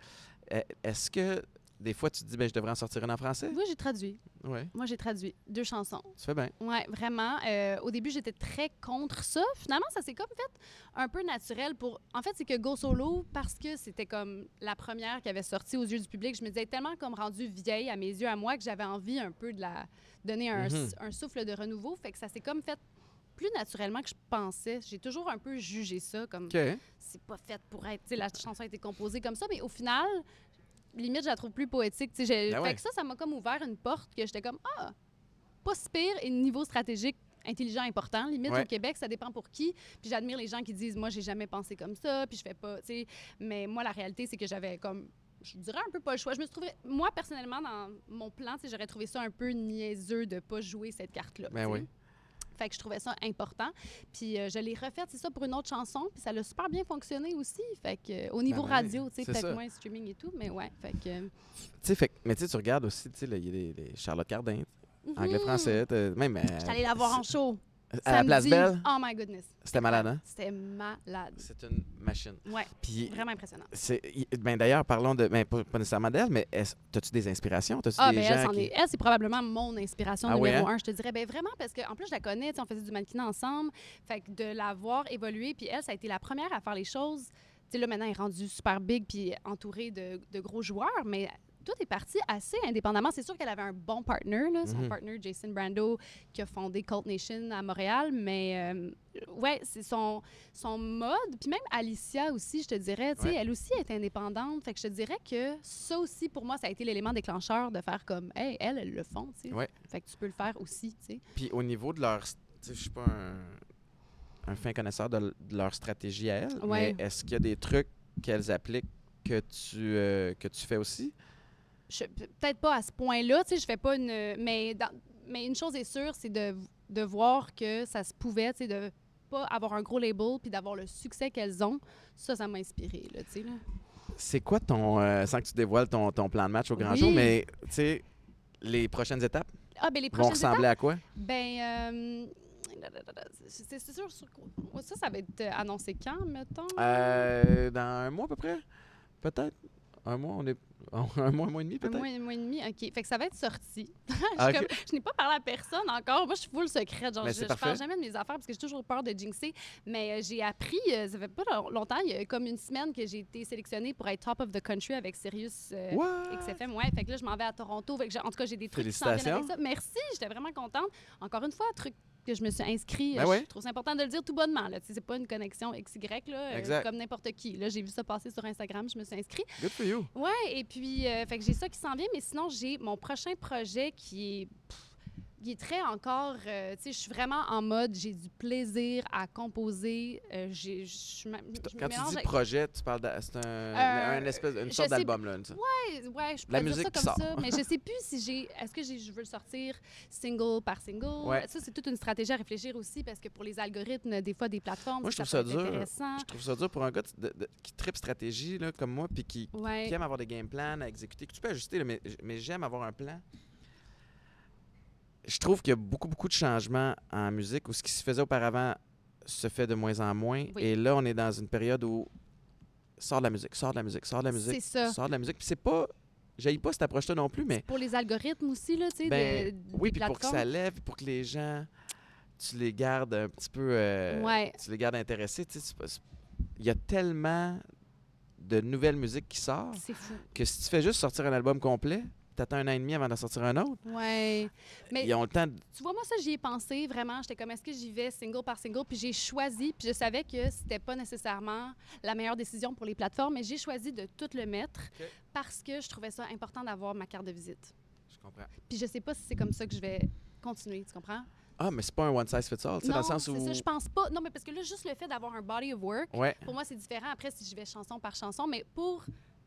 Speaker 1: euh, est-ce que des fois, tu te dis, ben, je devrais en sortir une en français?
Speaker 2: Oui, j'ai traduit.
Speaker 1: Oui.
Speaker 2: Moi, j'ai traduit deux chansons.
Speaker 1: Tu fais bien.
Speaker 2: Oui, vraiment. Euh, au début, j'étais très contre ça. Finalement, ça s'est comme fait un peu naturel pour. En fait, c'est que Go Solo, parce que c'était comme la première qui avait sorti aux yeux du public, je me disais tellement comme rendue vieille à mes yeux, à moi, que j'avais envie un peu de la donner un,
Speaker 1: Mhm.
Speaker 2: un souffle de renouveau. Fait que ça s'est comme fait plus naturellement que je pensais. J'ai toujours un peu jugé ça comme c'est pas fait pour être. la chanson a été composée comme ça, mais au final, limite, je la trouve plus poétique.
Speaker 1: Ben
Speaker 2: fait
Speaker 1: ouais.
Speaker 2: que ça, ça m'a comme ouvert une porte que j'étais comme Ah, pas si pire et niveau stratégique intelligent important limite
Speaker 1: Ouais.
Speaker 2: au Québec ça dépend pour qui puis j'admire les gens qui disent moi j'ai jamais pensé comme ça puis je fais pas tu sais mais moi la réalité c'est que j'avais comme je dirais un peu pas le choix je me suis trouvé moi personnellement dans mon plan j'aurais trouvé ça un peu niaiseux de pas jouer cette carte là
Speaker 1: Ben oui.
Speaker 2: Fait que je trouvais ça important. Puis euh, je l'ai refaite, c'est ça, pour une autre chanson. Puis ça a super bien fonctionné aussi. Fait que euh, au niveau
Speaker 1: oui,
Speaker 2: radio, tu sais, peut-être moins streaming et tout, mais ouais. Fait que. euh,
Speaker 1: Tu sais, fait mais tu sais, tu regardes aussi, tu sais, il y a des Charlotte Cardin,
Speaker 2: mhm.
Speaker 1: anglais-français, même.
Speaker 2: J'étais allée la voir en show.
Speaker 1: À la place. Belle,
Speaker 2: Oh my goodness.
Speaker 1: c'était malade, hein?
Speaker 2: C'était malade.
Speaker 1: C'est une machine.
Speaker 2: Ouais,
Speaker 1: Puis,
Speaker 2: vraiment impressionnant.
Speaker 1: ben d'ailleurs, parlons de, ben, pas, pas nécessairement d'elle, mais t'as-tu des inspirations? T'as-tu
Speaker 2: Ah,
Speaker 1: des
Speaker 2: ben
Speaker 1: gens
Speaker 2: elle,
Speaker 1: qui...
Speaker 2: elle, c'est probablement mon inspiration
Speaker 1: Ah oui,
Speaker 2: numéro
Speaker 1: hein?
Speaker 2: un, je te dirais. Ben vraiment, parce qu'en plus, je la connais, tu on faisait du mannequinat ensemble. Fait que de la voir évoluer, puis elle, ça a été la première à faire les choses. Tu sais, là, maintenant, elle est rendue super big, puis entourée de, de gros joueurs, mais tout est parti assez indépendamment. C'est sûr qu'elle avait un bon partner, là, son
Speaker 1: Mhm.
Speaker 2: partner Jason Brando, qui a fondé Cult Nation à Montréal, mais euh, ouais, c'est son, son mode. Puis même Alicia aussi, je te dirais,
Speaker 1: Ouais.
Speaker 2: elle aussi est indépendante. Fait que je te dirais que ça aussi, pour moi, ça a été l'élément déclencheur de faire comme, hey, elles, elles le font, tu sais.
Speaker 1: Ouais.
Speaker 2: Fait que tu peux le faire aussi, tu sais.
Speaker 1: Puis au niveau de leur... Je suis pas un, un fin connaisseur de leur stratégie à elles,
Speaker 2: Ouais.
Speaker 1: mais est-ce qu'il y a des trucs qu'elles appliquent que tu, euh, que tu fais aussi?
Speaker 2: Peut-être pas à ce point-là, tu sais, je fais pas une... Mais, dans- mais une chose est sûre, c'est de, de voir que ça se pouvait, tu sais, de pas avoir un gros label puis d'avoir le succès qu'elles ont. Ça, ça m'a inspiré, là, tu sais, là.
Speaker 1: C'est quoi ton... euh, sans que tu dévoiles ton, ton plan de match au grand
Speaker 2: Oui.
Speaker 1: jour, mais tu sais, les prochaines étapes
Speaker 2: Ah, ben les
Speaker 1: vont
Speaker 2: prochaines étapes,
Speaker 1: ressembler à quoi?
Speaker 2: Ben, euh, c'est sûr, ça, ça va être euh, annoncé quand, mettons?
Speaker 1: Euh, dans un mois à peu près? Peut-être? Un mois, on est... Un mois, un mois et demi
Speaker 2: un
Speaker 1: peut-être?
Speaker 2: mois, un mois et demi, OK. Fait que ça va être sorti. je,
Speaker 1: Ah,
Speaker 2: comme- je n'ai pas parlé à personne encore. Moi, je suis full secret. Genre,
Speaker 1: Mais
Speaker 2: je, je parle jamais de mes affaires parce que j'ai toujours peur de jinxer. Mais euh, j'ai appris, euh, ça fait pas long- longtemps, il y a comme une semaine que j'ai été sélectionnée pour être top of the country avec Sirius euh? XFM. Ouais, fait que là, je m'en vais à Toronto. Fait que j'ai- en tout cas, j'ai des trucs qui s'en viennent avec ça. Merci, j'étais vraiment contente. Encore une fois, truc que je me suis inscrit.
Speaker 1: Ben
Speaker 2: euh. Je trouve ça important de le dire tout bonnement. Sais, C'est pas une connexion XY, là, euh, comme n'importe qui. Là, j'ai vu ça passer sur Instagram, je me suis inscrite.
Speaker 1: Good for you.
Speaker 2: Ouais, et puis, euh, fait que j'ai ça qui s'en vient, mais sinon, j'ai mon prochain projet qui est. pff, qui est très encore, euh, tu sais, je suis vraiment en mode, j'ai du plaisir à composer. euh, j'ai, je
Speaker 1: Quand tu dis
Speaker 2: avec-
Speaker 1: projet, tu parles de... C'est un,
Speaker 2: Euh,
Speaker 1: un espèce, une sorte d'album, là. sorte.
Speaker 2: Ouais, ouais, je
Speaker 1: La
Speaker 2: pourrais dire
Speaker 1: musique
Speaker 2: ça comme
Speaker 1: sort.
Speaker 2: ça, mais je sais plus si j'ai. Est-ce que je veux le sortir single par single?
Speaker 1: Ouais.
Speaker 2: Ça, c'est toute une stratégie à réfléchir aussi parce que pour les algorithmes, des fois, des plateformes,
Speaker 1: Moi, je
Speaker 2: ça,
Speaker 1: trouve ça dur.
Speaker 2: intéressant.
Speaker 1: Je trouve ça dur pour un gars de- de- qui tripe stratégie, là, comme moi, puis qui,
Speaker 2: Ouais.
Speaker 1: qui aime avoir des game plans à exécuter, que tu peux ajuster, là, mais, mais j'aime avoir un plan. Je trouve qu'il y a beaucoup, beaucoup de changements en musique où ce qui se faisait auparavant se fait de moins en moins.
Speaker 2: Oui.
Speaker 1: Et là, on est dans une période où sort de la musique, sort de la musique, sort de la musique,
Speaker 2: C'est ça.
Speaker 1: sort de la musique. Puis c'est pas... J'aille pas cette approche-là non plus, mais
Speaker 2: Pour les algorithmes aussi, là, tu sais,
Speaker 1: ben, oui,
Speaker 2: des
Speaker 1: puis pour que ça lève, pour que les gens, tu les gardes un petit peu... euh,
Speaker 2: Ouais.
Speaker 1: tu les gardes intéressés. tu sais, Il y a tellement de nouvelles musiques qui sortent que si tu fais juste sortir un album complet, t'attends un an et demi avant d'en sortir un autre.
Speaker 2: Ouais. Mais
Speaker 1: Ils ont le temps de...
Speaker 2: tu vois, moi, ça, j'y ai pensé vraiment. J'étais comme, est-ce que j'y vais single par single? Puis j'ai choisi, puis je savais que c'était pas nécessairement la meilleure décision pour les plateformes, mais j'ai choisi de tout le mettre parce que je trouvais ça important d'avoir ma carte de visite.
Speaker 1: Je comprends.
Speaker 2: Puis je sais pas si c'est comme ça que je vais continuer, tu comprends?
Speaker 1: Ah, mais c'est pas un one size fits all, tu sais, dans
Speaker 2: non,
Speaker 1: le sens où...
Speaker 2: c'est ça, je pense pas. Non, mais parce que là, juste le fait d'avoir un body of work,
Speaker 1: Ouais,
Speaker 2: pour moi, c'est différent. Après, si je vais chanson par chanson, mais pour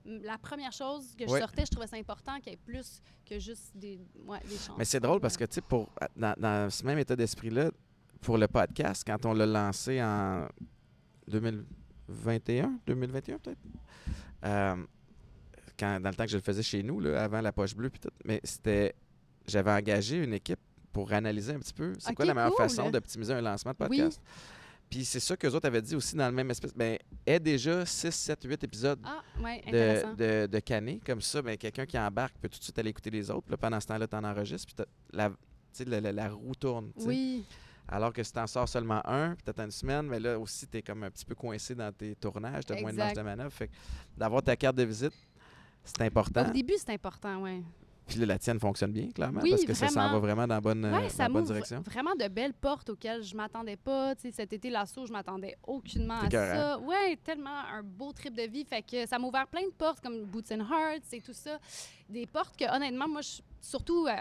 Speaker 2: la première chose que je sortais, je trouvais ça important qu'il y ait plus que juste des, ouais, des chansons.
Speaker 1: mais c'est drôle parce que, tu sais, pour... Dans, dans ce même état d'esprit-là, pour le podcast, quand on l'a lancé en 2021, 2021 peut-être, euh, quand, dans le temps que je le faisais chez nous, là, avant la poche bleue, puis tout, mais c'était. J'avais engagé une équipe pour analyser un petit peu c'est quoi la meilleure
Speaker 2: cool.
Speaker 1: façon d'optimiser un lancement de
Speaker 2: Oui.
Speaker 1: Puis c'est ça que autres avaient dit aussi dans le même espèce. Ben, est déjà 6, 7, 8 épisodes
Speaker 2: Ah, ouais,
Speaker 1: de, de, de canner. Comme ça, ben, quelqu'un qui embarque peut tout de suite aller écouter les autres. Puis là, pendant ce temps-là, tu en enregistres. Puis la, la, la- la roue tourne.
Speaker 2: Oui,
Speaker 1: Alors que si tu en sors seulement un, puis tu une semaine, mais là aussi, tu es comme un petit peu coincé dans tes tournages, tu as moins de marge de manœuvre. Fait que d'avoir ta carte de visite, c'est important.
Speaker 2: au début, c'est important, oui.
Speaker 1: Puis là, la tienne fonctionne bien, clairement,
Speaker 2: Oui,
Speaker 1: parce que ça s'en va vraiment dans la bonne, euh,
Speaker 2: Oui,
Speaker 1: dans
Speaker 2: ça
Speaker 1: bonne direction.
Speaker 2: vraiment de belles portes auxquelles je m'attendais pas. Cet été, l'assaut, je m'attendais aucunement à ça. Oui, tellement un beau trip de vie. Fait que ça m'a ouvert plein de portes, comme Boots and Hearts et tout ça. Des portes que, honnêtement, moi, je- surtout euh,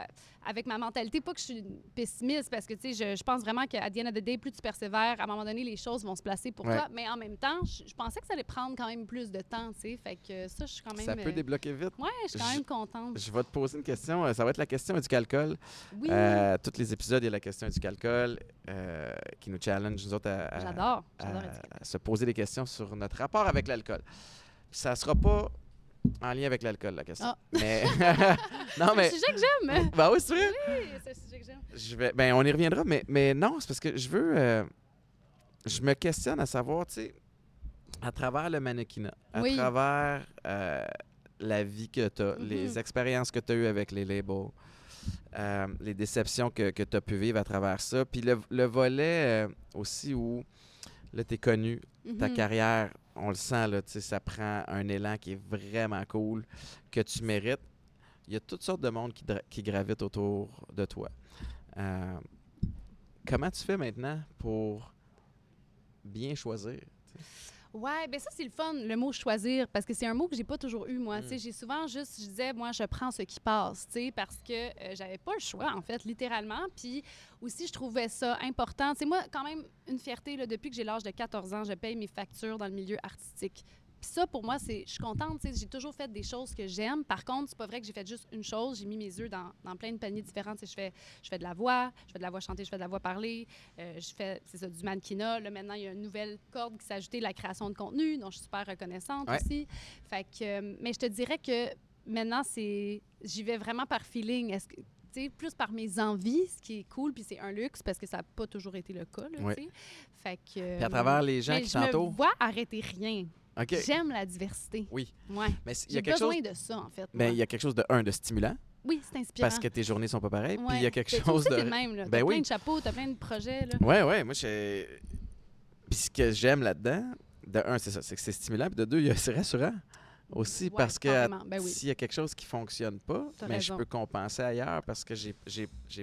Speaker 2: avec ma mentalité, pas que je suis pessimiste, parce que, tu sais, je, je pense vraiment qu'à the end of the day, plus tu persévères, à un moment donné, les choses vont se placer pour
Speaker 1: Ouais.
Speaker 2: toi. Mais en même temps, je, je pensais que ça allait prendre quand même plus de temps, tu sais. Fait que ça, je suis quand même...
Speaker 1: Ça peut
Speaker 2: euh,
Speaker 1: débloquer vite.
Speaker 2: Ouais, je suis quand même contente.
Speaker 1: Je vais te poser une question. euh, Ça va être la question du calcul.
Speaker 2: Oui,
Speaker 1: Euh, tous les épisodes, il y a la question du calcul euh, qui nous challenge, nous autres, à, se poser des questions sur notre rapport avec l'alcool. Ça sera pas en lien avec l'alcool, la question.
Speaker 2: Ah.
Speaker 1: Mais... non, mais...
Speaker 2: C'est un sujet que j'aime.
Speaker 1: Ben oui, c'est vrai.
Speaker 2: Oui, c'est un sujet que j'aime.
Speaker 1: Je vais, ben, on y reviendra, mais, mais non, c'est parce que je veux. euh, je me questionne à savoir, tu sais, à travers le mannequinat, à
Speaker 2: Oui.
Speaker 1: travers euh, la vie que tu as,
Speaker 2: Mhm.
Speaker 1: les expériences que tu as eues avec les labels, euh, les déceptions que, que tu as pu vivre à travers ça, puis le, le volet aussi où là, tu es connu, ta
Speaker 2: Mhm.
Speaker 1: carrière, on le sent, là, ça prend un élan qui est vraiment cool, que tu mérites. Il y a toutes sortes de monde qui gravitent autour de toi. Euh, comment tu fais maintenant pour bien choisir?
Speaker 2: Ouais, ben ça c'est le fun, le mot choisir, parce que c'est un mot que j'ai pas toujours eu moi.
Speaker 1: Mm.
Speaker 2: J'ai souvent juste, je disais, moi je prends ce qui passe, tu parce que euh, j'avais pas le choix en fait, littéralement. Puis aussi je trouvais ça important. Sais, moi quand même une fierté là, depuis que j'ai l'âge de 14 ans, je paye mes factures dans le milieu artistique. Puis ça, pour moi, c'est, je suis contente. tu sais, J'ai toujours fait des choses que j'aime. Par contre, c'est pas vrai que j'ai fait juste une chose. J'ai mis mes œufs dans, dans plein de paniers différents. Je fais, je fais de la voix, je fais de la voix chantée, je fais de la voix parlée. Euh, je fais, c'est ça, du mannequinat. Là, maintenant, il y a une nouvelle corde qui s'est ajoutée, la création de contenu, dont je suis super reconnaissante
Speaker 1: Ouais.
Speaker 2: aussi. Fait que, euh, mais je te dirais que maintenant, c'est, j'y vais vraiment par feeling. Est-ce que, plus par mes envies, ce qui est cool, puis c'est un luxe parce que ça n'a pas toujours été le cas. Là, sais. Fait que,
Speaker 1: Puis à travers les gens
Speaker 2: mais
Speaker 1: qui
Speaker 2: je me
Speaker 1: t'entourent.
Speaker 2: vois arrêter rien. J'aime la diversité.
Speaker 1: Oui.
Speaker 2: Ouais.
Speaker 1: Mais il y a quelque
Speaker 2: besoin
Speaker 1: chose.
Speaker 2: de ça, en fait.
Speaker 1: Ben,
Speaker 2: moi.
Speaker 1: il y a quelque chose de un de stimulant
Speaker 2: Oui, c'est inspirant.
Speaker 1: parce que tes journées sont pas pareilles. Puis il y a quelque
Speaker 2: Ben,
Speaker 1: chose de.
Speaker 2: même, là.
Speaker 1: Ben
Speaker 2: T'as
Speaker 1: oui.
Speaker 2: plein de chapeaux, t'as plein de projets, là.
Speaker 1: Ouais, ouais. Moi, j'ai. Puis ce que j'aime là-dedans, de un, c'est ça, c'est que c'est stimulant. Puis de deux, c'est rassurant aussi
Speaker 2: Ouais,
Speaker 1: parce que.
Speaker 2: Ben oui.
Speaker 1: s'il y a quelque chose qui fonctionne pas, mais je peux compenser ailleurs parce que j'ai-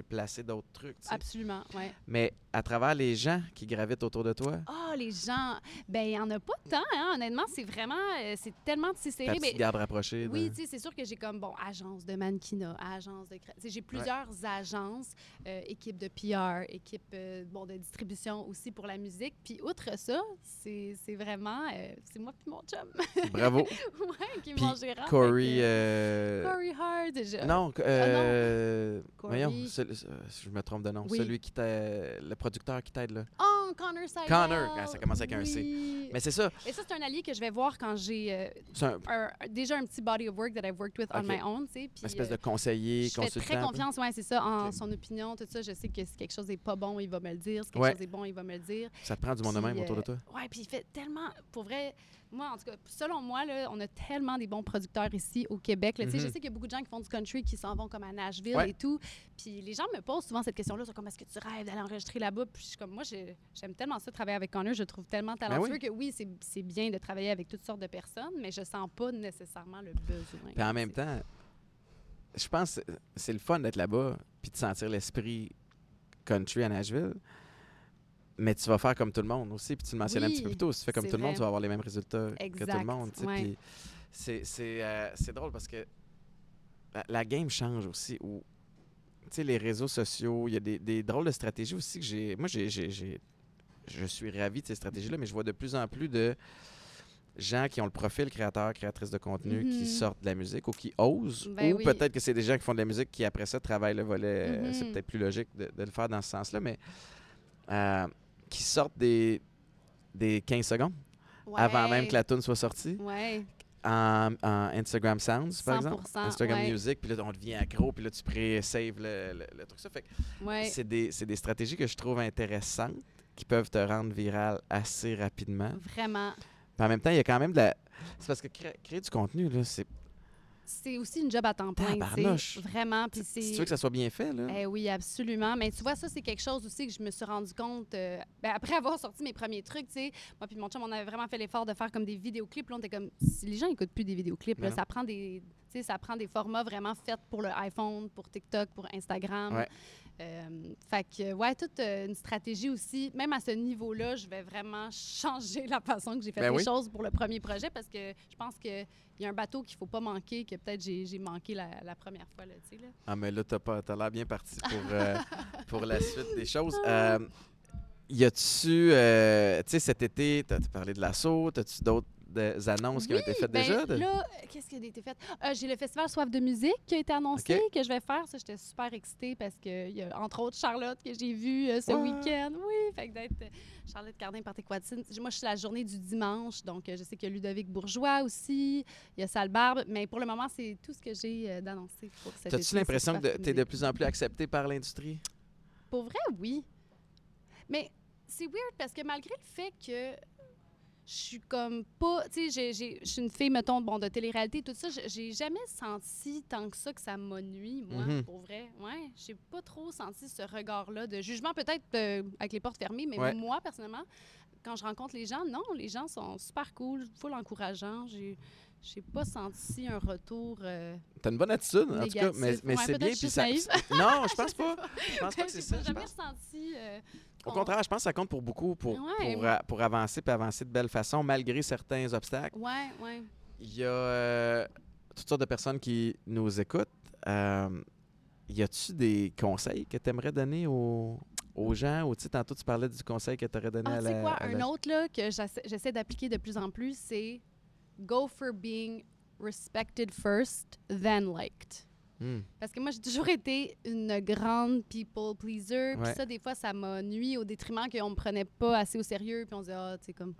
Speaker 1: placé d'autres trucs. tu sais.
Speaker 2: Absolument, ouais.
Speaker 1: Mais à travers les gens qui gravitent autour de toi,
Speaker 2: Ah, les gens, ben il y en a pas tant, hein, honnêtement, c'est vraiment, euh, c'est tellement
Speaker 1: ta
Speaker 2: serré. mais-
Speaker 1: garde rapprochée.
Speaker 2: Oui,
Speaker 1: de-
Speaker 2: tu sais, c'est sûr que j'ai comme, bon, agence de mannequinat, agence de... J'ai plusieurs agences, euh, équipe de PR, équipe euh, bon, de distribution aussi pour la musique. Puis outre ça, c'est c'est vraiment, euh, c'est moi puis mon chum,
Speaker 1: Bravo.
Speaker 2: ouais, qui
Speaker 1: Corey.
Speaker 2: que-
Speaker 1: euh,
Speaker 2: Corey Hart. je-
Speaker 1: Non, euh,
Speaker 2: Corey.
Speaker 1: voyons, celui- euh, je me trompe de nom.
Speaker 2: Oui.
Speaker 1: Celui qui t'a, le producteur qui t'aide là.
Speaker 2: Oh, Connor Seidel.
Speaker 1: Connor, ah, ça commence avec un C.
Speaker 2: Oui.
Speaker 1: Mais c'est ça.
Speaker 2: Et ça, c'est un allié que je vais voir quand j'ai euh,
Speaker 1: C'est un,
Speaker 2: un- déjà un petit body of work that I've worked with on my own, tu sais.
Speaker 1: une espèce
Speaker 2: euh,
Speaker 1: de conseiller,
Speaker 2: je fais
Speaker 1: consultant.
Speaker 2: très
Speaker 1: un peu.
Speaker 2: confiance, ouais, c'est ça, en son opinion, tout ça. Je sais que si quelque chose n'est pas bon, il va me le dire. Si quelque
Speaker 1: Ouais.
Speaker 2: chose est bon, il va me le dire.
Speaker 1: Ça te prend du monde de même autour de
Speaker 2: euh,
Speaker 1: toi?
Speaker 2: Ouais, puis il fait tellement, pour vrai, moi en tout cas, selon moi là, on a tellement des bons producteurs ici au Québec. là. Je
Speaker 1: Mhm.
Speaker 2: sais qu'il y a beaucoup de gens qui font du country qui s'en vont comme à Nashville
Speaker 1: Ouais.
Speaker 2: et tout. Puis les gens me posent souvent cette question-là, comme est-ce que tu rêves d'aller enregistrer là-bas? Puis je suis comme moi, j'ai- j'aime tellement ça travailler avec Connor, je le trouve tellement talentueux
Speaker 1: Ben oui.
Speaker 2: que oui, c'est bien de travailler avec toutes sortes de personnes, mais je sens pas nécessairement le besoin.
Speaker 1: Puis en même temps, je pense que c'est le fun d'être là-bas puis de sentir l'esprit country à Nashville. Mais tu vas faire comme tout le monde aussi. Puis tu le mentionnais un petit peu plus tôt. Si tu fais comme tout le monde, tu vas avoir les mêmes résultats que tout le monde.
Speaker 2: ouais.
Speaker 1: Puis c'est- c'est euh, c'est drôle parce que la, la game change aussi. Où, tu sais, les réseaux sociaux, il y a des, des drôles de stratégies aussi que j'ai. Moi, j'ai, je suis ravi de ces stratégies-là, mais je vois de plus en plus de gens qui ont le profil créateur, créatrice de contenu, qui
Speaker 2: Mhm.
Speaker 1: sortent de la musique ou qui osent.
Speaker 2: Ben
Speaker 1: ou
Speaker 2: oui.
Speaker 1: peut-être que c'est des gens qui font de la musique qui, après ça, travaillent le volet. euh, C'est
Speaker 2: Mhm.
Speaker 1: peut-être plus logique de, de le faire dans ce sens-là, mais euh, qui sortent des, des 15 secondes avant même que la tune soit sortie.
Speaker 2: Ouais.
Speaker 1: en, en Instagram Sounds, par exemple.
Speaker 2: 100%,
Speaker 1: Instagram
Speaker 2: ouais.
Speaker 1: Music, puis là, on devient accro, puis là, tu pré-save le, le- le truc. Ça fait
Speaker 2: Ouais.
Speaker 1: c'est des, des stratégies que je trouve intéressantes qui peuvent te rendre viral assez rapidement.
Speaker 2: Vraiment.
Speaker 1: Puis en même temps, il y a quand même de la. C'est parce que cré- créer du contenu, là, c'est.
Speaker 2: C'est aussi une job à temps plein,
Speaker 1: Tabarnouche.
Speaker 2: Vraiment. Puis
Speaker 1: Si
Speaker 2: c'est.
Speaker 1: tu veux que ça soit bien fait, là?
Speaker 2: Eh oui, absolument. Mais tu vois, ça, c'est quelque chose aussi que je me suis rendu compte euh, ben, après avoir sorti mes premiers trucs. Tu sais, moi puis mon chum, on avait vraiment fait l'effort de faire comme des vidéoclips. Là, on était comme, si les gens n'écoutent plus des vidéoclips, là,
Speaker 1: Non.
Speaker 2: ça prend des, sais, ça prend des formats vraiment faits pour le iPhone, pour TikTok, pour Instagram.
Speaker 1: Ouais.
Speaker 2: Euh, fait que, ouais, toute euh, une stratégie aussi. Même à ce niveau-là, je vais vraiment changer la façon que j'ai fait
Speaker 1: Ben
Speaker 2: les
Speaker 1: oui.
Speaker 2: choses pour le premier projet parce que je pense qu'il y a un bateau qu'il faut pas manquer, que peut-être j'ai manqué la, la première fois. Là, tu là.
Speaker 1: Ah, mais là, t'as pas, t'as l'air bien parti pour, euh, pour la suite des choses. Euh, y a-tu, euh, tu sais, cet été, t'as t'as parlé de l'assaut, t'as-tu d'autres des annonces qui ont été faites
Speaker 2: Ben,
Speaker 1: déjà? de-
Speaker 2: Là, qu'est-ce qui a été fait? Euh, j'ai le festival Soif de musique qui a été annoncé, que je vais faire. Ça, j'étais super excitée parce qu'il y a entre autres Charlotte que j'ai vue euh, ce
Speaker 1: Ouais.
Speaker 2: week-end. Oui, fait que d'être euh, Charlotte Cardin par Téquatine. Moi, je suis la journée du dimanche, donc je sais qu'il y a Ludovic Bourgeois aussi, il y a Sale Barbe, mais pour le moment, c'est tout ce que j'ai d'annoncé pour cette
Speaker 1: T'as-tu l'impression que tu es de plus en plus accepté par l'industrie?
Speaker 2: Pour vrai, oui. Mais c'est weird parce que malgré le fait que je suis comme pas. Tu sais, je suis une fille, mettons, bon, de télé-réalité, tout ça, j'ai- jamais senti tant que ça que ça m'a nuit, moi,
Speaker 1: Mhm.
Speaker 2: pour vrai. Ouais, j'ai pas trop senti ce regard-là de jugement, peut-être euh, avec les portes fermées, mais
Speaker 1: Ouais.
Speaker 2: moi, personnellement, quand je rencontre les gens, non, les gens sont super cool, full encourageants. J'ai. J'ai pas senti un retour. euh,
Speaker 1: T'as une bonne attitude, en tout cas, mais,
Speaker 2: Négatif.
Speaker 1: mais
Speaker 2: Ouais,
Speaker 1: c'est bien. puis ça-. Non, je pense pas. Je pense pas que c'est
Speaker 2: j'ai
Speaker 1: ça. je
Speaker 2: jamais
Speaker 1: pense.
Speaker 2: ressenti. euh,
Speaker 1: Au contraire, je pense que ça compte pour beaucoup pour,
Speaker 2: Ouais.
Speaker 1: pour, pour avancer puis avancer de belle façon, malgré certains obstacles.
Speaker 2: Ouais, ouais.
Speaker 1: Il y a euh, toutes sortes de personnes qui nous écoutent. Euh, y a-tu des conseils que tu aimerais donner aux, aux gens? Ou tu sais, tantôt, tu parlais du conseil que tu aurais donné
Speaker 2: Ah,
Speaker 1: à
Speaker 2: tu
Speaker 1: la.
Speaker 2: sais quoi,
Speaker 1: à
Speaker 2: un autre là, que j'essa- j'essaie d'appliquer de plus en plus, c'est go for being respected first, then liked.
Speaker 1: Hmm.
Speaker 2: Parce que moi, j'ai toujours été une grande people pleaser. Puis ça, des fois, ça m'a nuit au détriment qu'on me prenait pas assez au sérieux. Puis on se disait, ah, tu sais, comme,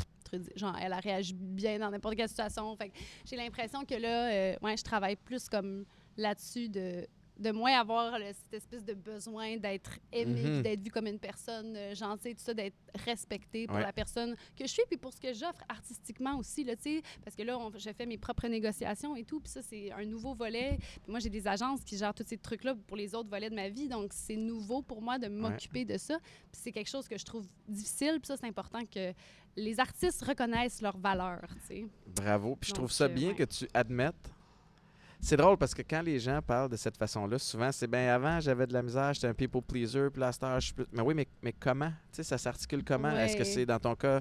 Speaker 2: genre, elle a réagi bien dans n'importe quelle situation. Fait que j'ai l'impression que là, euh, ouais, je travaille plus comme là-dessus de de moins avoir le- cette espèce de besoin d'être aimé, puis d'être vu comme une personne euh, gentille, tout ça, d'être respecté pour
Speaker 1: Ouais.
Speaker 2: la personne que je suis, puis pour ce que j'offre artistiquement aussi, là, tu sais, parce que là, on- j'ai fait mes propres négociations et tout, puis ça, c'est un nouveau volet. Puis moi, j'ai des agences qui gèrent tous ces trucs-là pour les autres volets de ma vie, donc c'est nouveau pour moi de m'occuper de ça. Puis c'est quelque chose que je trouve difficile, puis ça, c'est important que les artistes reconnaissent leur valeur, tu sais.
Speaker 1: Bravo. Puis je trouve ça
Speaker 2: euh,
Speaker 1: bien
Speaker 2: ouais.
Speaker 1: que tu admettes. C'est drôle parce que quand les gens parlent de cette façon-là, souvent c'est bien avant, j'avais de la misère, j'étais un people pleaser, puis là, je suis plus. Mais oui, mais, mais comment? Tu sais, ça s'articule comment? Est-ce que c'est dans ton cas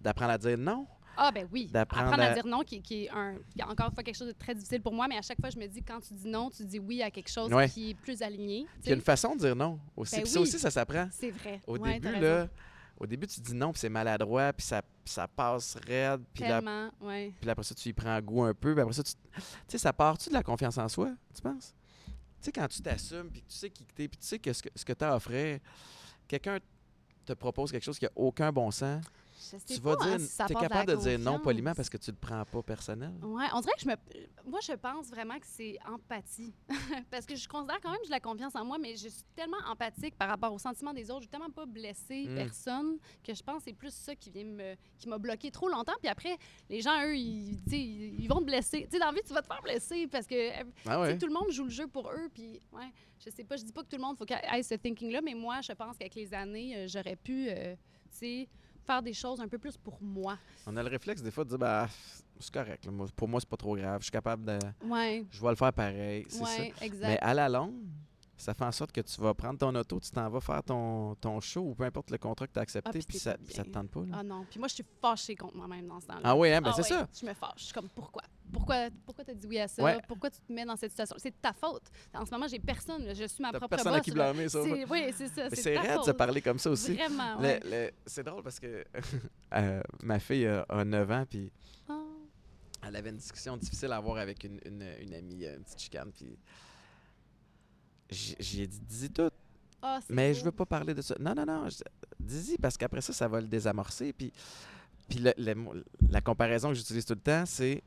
Speaker 1: d'apprendre à dire non?
Speaker 2: Ah ben oui,
Speaker 1: D'apprendre
Speaker 2: apprendre à...
Speaker 1: à-
Speaker 2: dire non, qui, qui est un, encore une fois quelque chose de très difficile pour moi, mais à chaque fois, je me dis, quand tu dis non, tu dis oui à quelque chose
Speaker 1: Ouais.
Speaker 2: qui est plus aligné.
Speaker 1: il y a une façon de dire non aussi.
Speaker 2: Ben
Speaker 1: Puis ça aussi, ça s'apprend.
Speaker 2: C'est vrai.
Speaker 1: Au
Speaker 2: Ouais,
Speaker 1: début, là. Au début, tu dis non, puis c'est maladroit, puis ça, ça passe raide, puis là,
Speaker 2: Tellement, ouais.
Speaker 1: puis après ça, tu y prends goût un peu, puis après ça, tu sais, ça part-tu de la confiance en soi, tu penses? Tu sais, quand tu t'assumes, puis que tu sais qui t'es, puis tu sais que ce que, ce que tu as à offrir, quelqu'un te propose quelque chose qui a aucun bon sens,
Speaker 2: Je sais
Speaker 1: tu vas
Speaker 2: pas, hein,
Speaker 1: dire,
Speaker 2: si ça
Speaker 1: tu es
Speaker 2: de
Speaker 1: capable de dire non poliment parce que tu le prends pas personnel?
Speaker 2: Ouais, on dirait que je me. Moi, je pense vraiment que c'est empathie. Parce que je considère quand même que j'ai la confiance en moi, mais je suis tellement empathique par rapport aux sentiments des autres. Je suis tellement pas blessée
Speaker 1: Mm.
Speaker 2: personne que je pense que c'est plus ça qui vient me. qui m'a bloqué trop longtemps. Puis après, les gens, eux, ils, vont te blesser. Tu sais, dans la vie, tu vas te faire blesser parce que. euh,
Speaker 1: Ah ouais?
Speaker 2: tout le monde joue le jeu pour eux, puis ouais, je sais pas, je dis pas que tout le monde faut qu'il ait ce thinking-là, mais moi, je pense qu'avec les années, euh, j'aurais pu, euh, tu sais, faire des choses un peu plus pour moi.
Speaker 1: On a le réflexe des fois de dire, bah, c'est correct, là, moi, pour moi, c'est pas trop grave, je suis capable de.
Speaker 2: Ouais,
Speaker 1: Je vais le faire pareil, c'est ça.
Speaker 2: exact.
Speaker 1: Mais à la longue, ça fait en sorte que tu vas prendre ton auto, tu t'en vas faire ton, ton show ou peu importe le contrat que tu as accepté,
Speaker 2: Ah, puis
Speaker 1: puis ça, ça te tente pas. là.
Speaker 2: Ah non, puis moi, je suis fâchée contre moi-même dans ce temps-là.
Speaker 1: Ah oui, hein, ben
Speaker 2: Ah
Speaker 1: c'est
Speaker 2: ouais,
Speaker 1: ça.
Speaker 2: Je me fâche. Je suis comme, pourquoi? Pourquoi, pourquoi t'as dit oui à ça?
Speaker 1: Ouais.
Speaker 2: Pourquoi tu te mets dans cette situation? C'est de ta faute. En ce moment, j'ai personne. là. Je suis ma propre
Speaker 1: personne à qui blâmer, ça.
Speaker 2: Oui, c'est ça. C'est
Speaker 1: c'est
Speaker 2: de
Speaker 1: se parler comme ça aussi.
Speaker 2: Vraiment, ouais.
Speaker 1: le- c'est drôle parce que euh, ma fille a, a 9 ans, puis
Speaker 2: Ah.
Speaker 1: elle avait une discussion difficile à avoir avec une, une, une amie, une petite chicane, puis j'ai j'ai dit, dis tout,
Speaker 2: Ah,
Speaker 1: mais
Speaker 2: beau.
Speaker 1: je veux pas parler de ça. Non, non, non, dis-y, parce qu'après ça, ça va le désamorcer, puis, puis le- la comparaison que j'utilise tout le temps, c'est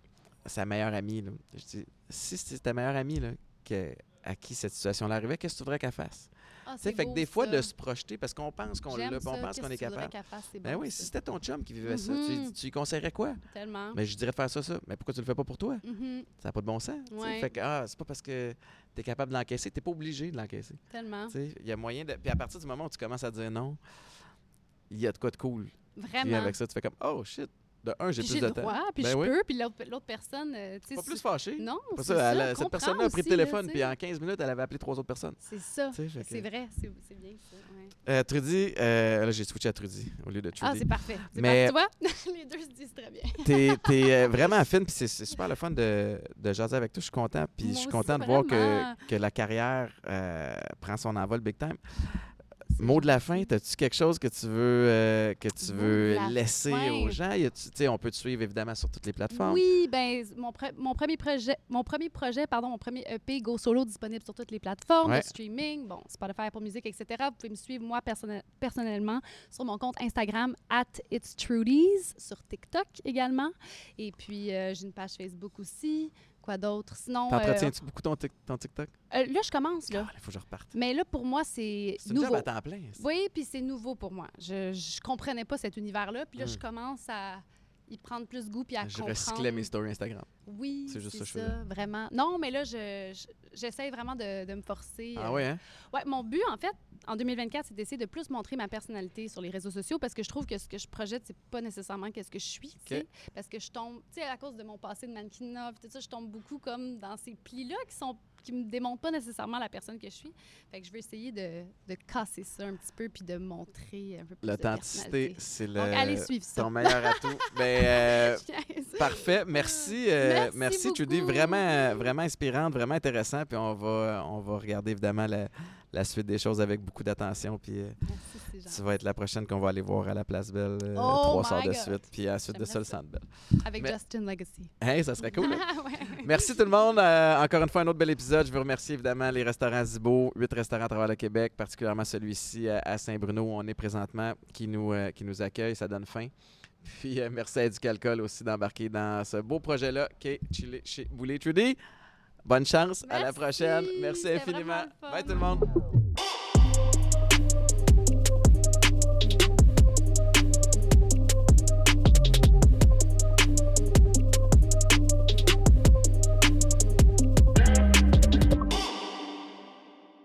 Speaker 1: sa meilleure amie. Là. Je dis, si c'est ta meilleure amie là, que- à qui cette situation-là arrivait, qu'est-ce que tu voudrais qu'elle fasse?
Speaker 2: Ah, c'est
Speaker 1: fait que des fois,
Speaker 2: ça.
Speaker 1: de se projeter, parce qu'on pense qu'on l'a, puis on pense qu'on est capable.
Speaker 2: C'est
Speaker 1: Ben oui, si c'était ton chum qui vivait ça, tu,
Speaker 2: Mhm.
Speaker 1: tu lui conseillerais quoi?
Speaker 2: Tellement.
Speaker 1: Mais je dirais faire ça, ça. Mais pourquoi tu le fais pas pour toi?
Speaker 2: Mhm,
Speaker 1: Ça n'a pas de bon sens.
Speaker 2: Ouais.
Speaker 1: Fait que, ah, c'est pas parce que tu es capable de l'encaisser, tu n'es pas obligé de l'encaisser.
Speaker 2: Tellement.
Speaker 1: Il y a moyen de. Puis à partir du moment où tu commences à dire non, il y a de quoi de cool. Puis
Speaker 2: Vraiment.
Speaker 1: avec ça, tu fais comme, oh shit, de un, j'ai plus de
Speaker 2: le
Speaker 1: temps.
Speaker 2: droit, puis
Speaker 1: Ben
Speaker 2: je
Speaker 1: oui.
Speaker 2: peux, puis l'autre personne, euh, tu sais,
Speaker 1: Pas plus fâché.
Speaker 2: Non, c'est
Speaker 1: ça,
Speaker 2: ça.
Speaker 1: elle cette personne-là a pris le téléphone, puis en 15 minutes, elle avait appelé trois autres personnes.
Speaker 2: C'est ça. C'est vrai, c'est bien ça. ouais.
Speaker 1: Euh, Trudy, euh, là, j'ai switché à Trudy au lieu de
Speaker 2: Ah,
Speaker 1: Trudy.
Speaker 2: c'est parfait.
Speaker 1: Mais-
Speaker 2: parfait. Tu vois, les deux se disent très bien.
Speaker 1: T'es euh, vraiment fine, puis c'est c'est super le fun de, de jaser avec toi. Je suis content, puis je suis content de voir que, que la carrière euh, prend son envol big time. Mot de la fin, as-tu quelque chose que tu veux, euh, que tu veux laisser
Speaker 2: fin?
Speaker 1: aux gens? Y on peut te suivre évidemment sur toutes les plateformes.
Speaker 2: Oui, ben mon, pre- mon premier projet, mon premier projet, pardon, mon premier EP Go Solo disponible sur toutes les plateformes
Speaker 1: Ouais.
Speaker 2: de streaming, bon, Spotify, Apple Music, etc. Vous pouvez me suivre moi personnel- personnellement sur mon compte Instagram at It's Trudies, sur TikTok également, et puis euh, j'ai une page Facebook aussi. Quoi d'autre? Sinon, euh,
Speaker 1: T'entretiens-tu beaucoup ton, tic- ton TikTok?
Speaker 2: euh, là je commence là,
Speaker 1: Il faut que je reparte.
Speaker 2: mais là pour moi c'est
Speaker 1: C'est une job
Speaker 2: nouveau.
Speaker 1: à temps plein.
Speaker 2: Oui, puis c'est nouveau pour moi. Je, je comprenais pas cet univers-là, puis là,
Speaker 1: Mm.
Speaker 2: je commence à y prendre plus goût, puis à
Speaker 1: Je
Speaker 2: comprendre.
Speaker 1: recyclais mes stories Instagram.
Speaker 2: Oui,
Speaker 1: C'est juste ça
Speaker 2: ça,
Speaker 1: je
Speaker 2: vraiment. Non, mais là, je, je- j'essaie vraiment de, de me forcer.
Speaker 1: Ah
Speaker 2: euh,
Speaker 1: ouais, hein?
Speaker 2: Ouais, mon but, en fait, en 2024, c'est d'essayer de plus montrer ma personnalité sur les réseaux sociaux parce que je trouve que ce que je projette, c'est pas nécessairement qu'est-ce que je suis, tu sais. Parce que je tombe, tu sais, à cause de mon passé de mannequinat, tout ça, je tombe beaucoup comme dans ces plis-là qui sont qui me démontrent pas nécessairement la personne que je suis. Fait que je veux essayer de, de casser ça un petit peu puis de montrer un peu plus
Speaker 1: L'authenticité, c'est le
Speaker 2: Donc, allez suivre ça.
Speaker 1: ton meilleur atout. ben, euh. Parfait, merci, euh,
Speaker 2: Merci
Speaker 1: merci, Judy, vraiment, vraiment inspirante, vraiment intéressant. Puis on va, on va regarder évidemment la, la suite des choses avec beaucoup d'attention. Puis euh,
Speaker 2: Merci,
Speaker 1: tu vas être la prochaine qu'on va aller voir à la Place Belle euh,
Speaker 2: Oh
Speaker 1: trois soirs de
Speaker 2: God.
Speaker 1: suite, puis ensuite de ça le. Centre Bell.
Speaker 2: Avec
Speaker 1: Mais-
Speaker 2: Justin Legacy.
Speaker 1: Hey, ça serait cool.
Speaker 2: ouais.
Speaker 1: Merci tout le monde. Euh, encore une fois, un autre bel épisode. Je veux remercier évidemment les restaurants Zibo, huit restaurants à travers le Québec, particulièrement celui-ci à, à Saint-Bruno où on est présentement, qui nous, euh, qui nous accueille. Ça donne faim. Puis euh, merci à Éducalcool aussi d'embarquer dans ce beau projet-là qui est Chili chez Boulet Trudy. Bonne chance. À la prochaine. Merci infiniment. Bye tout le monde.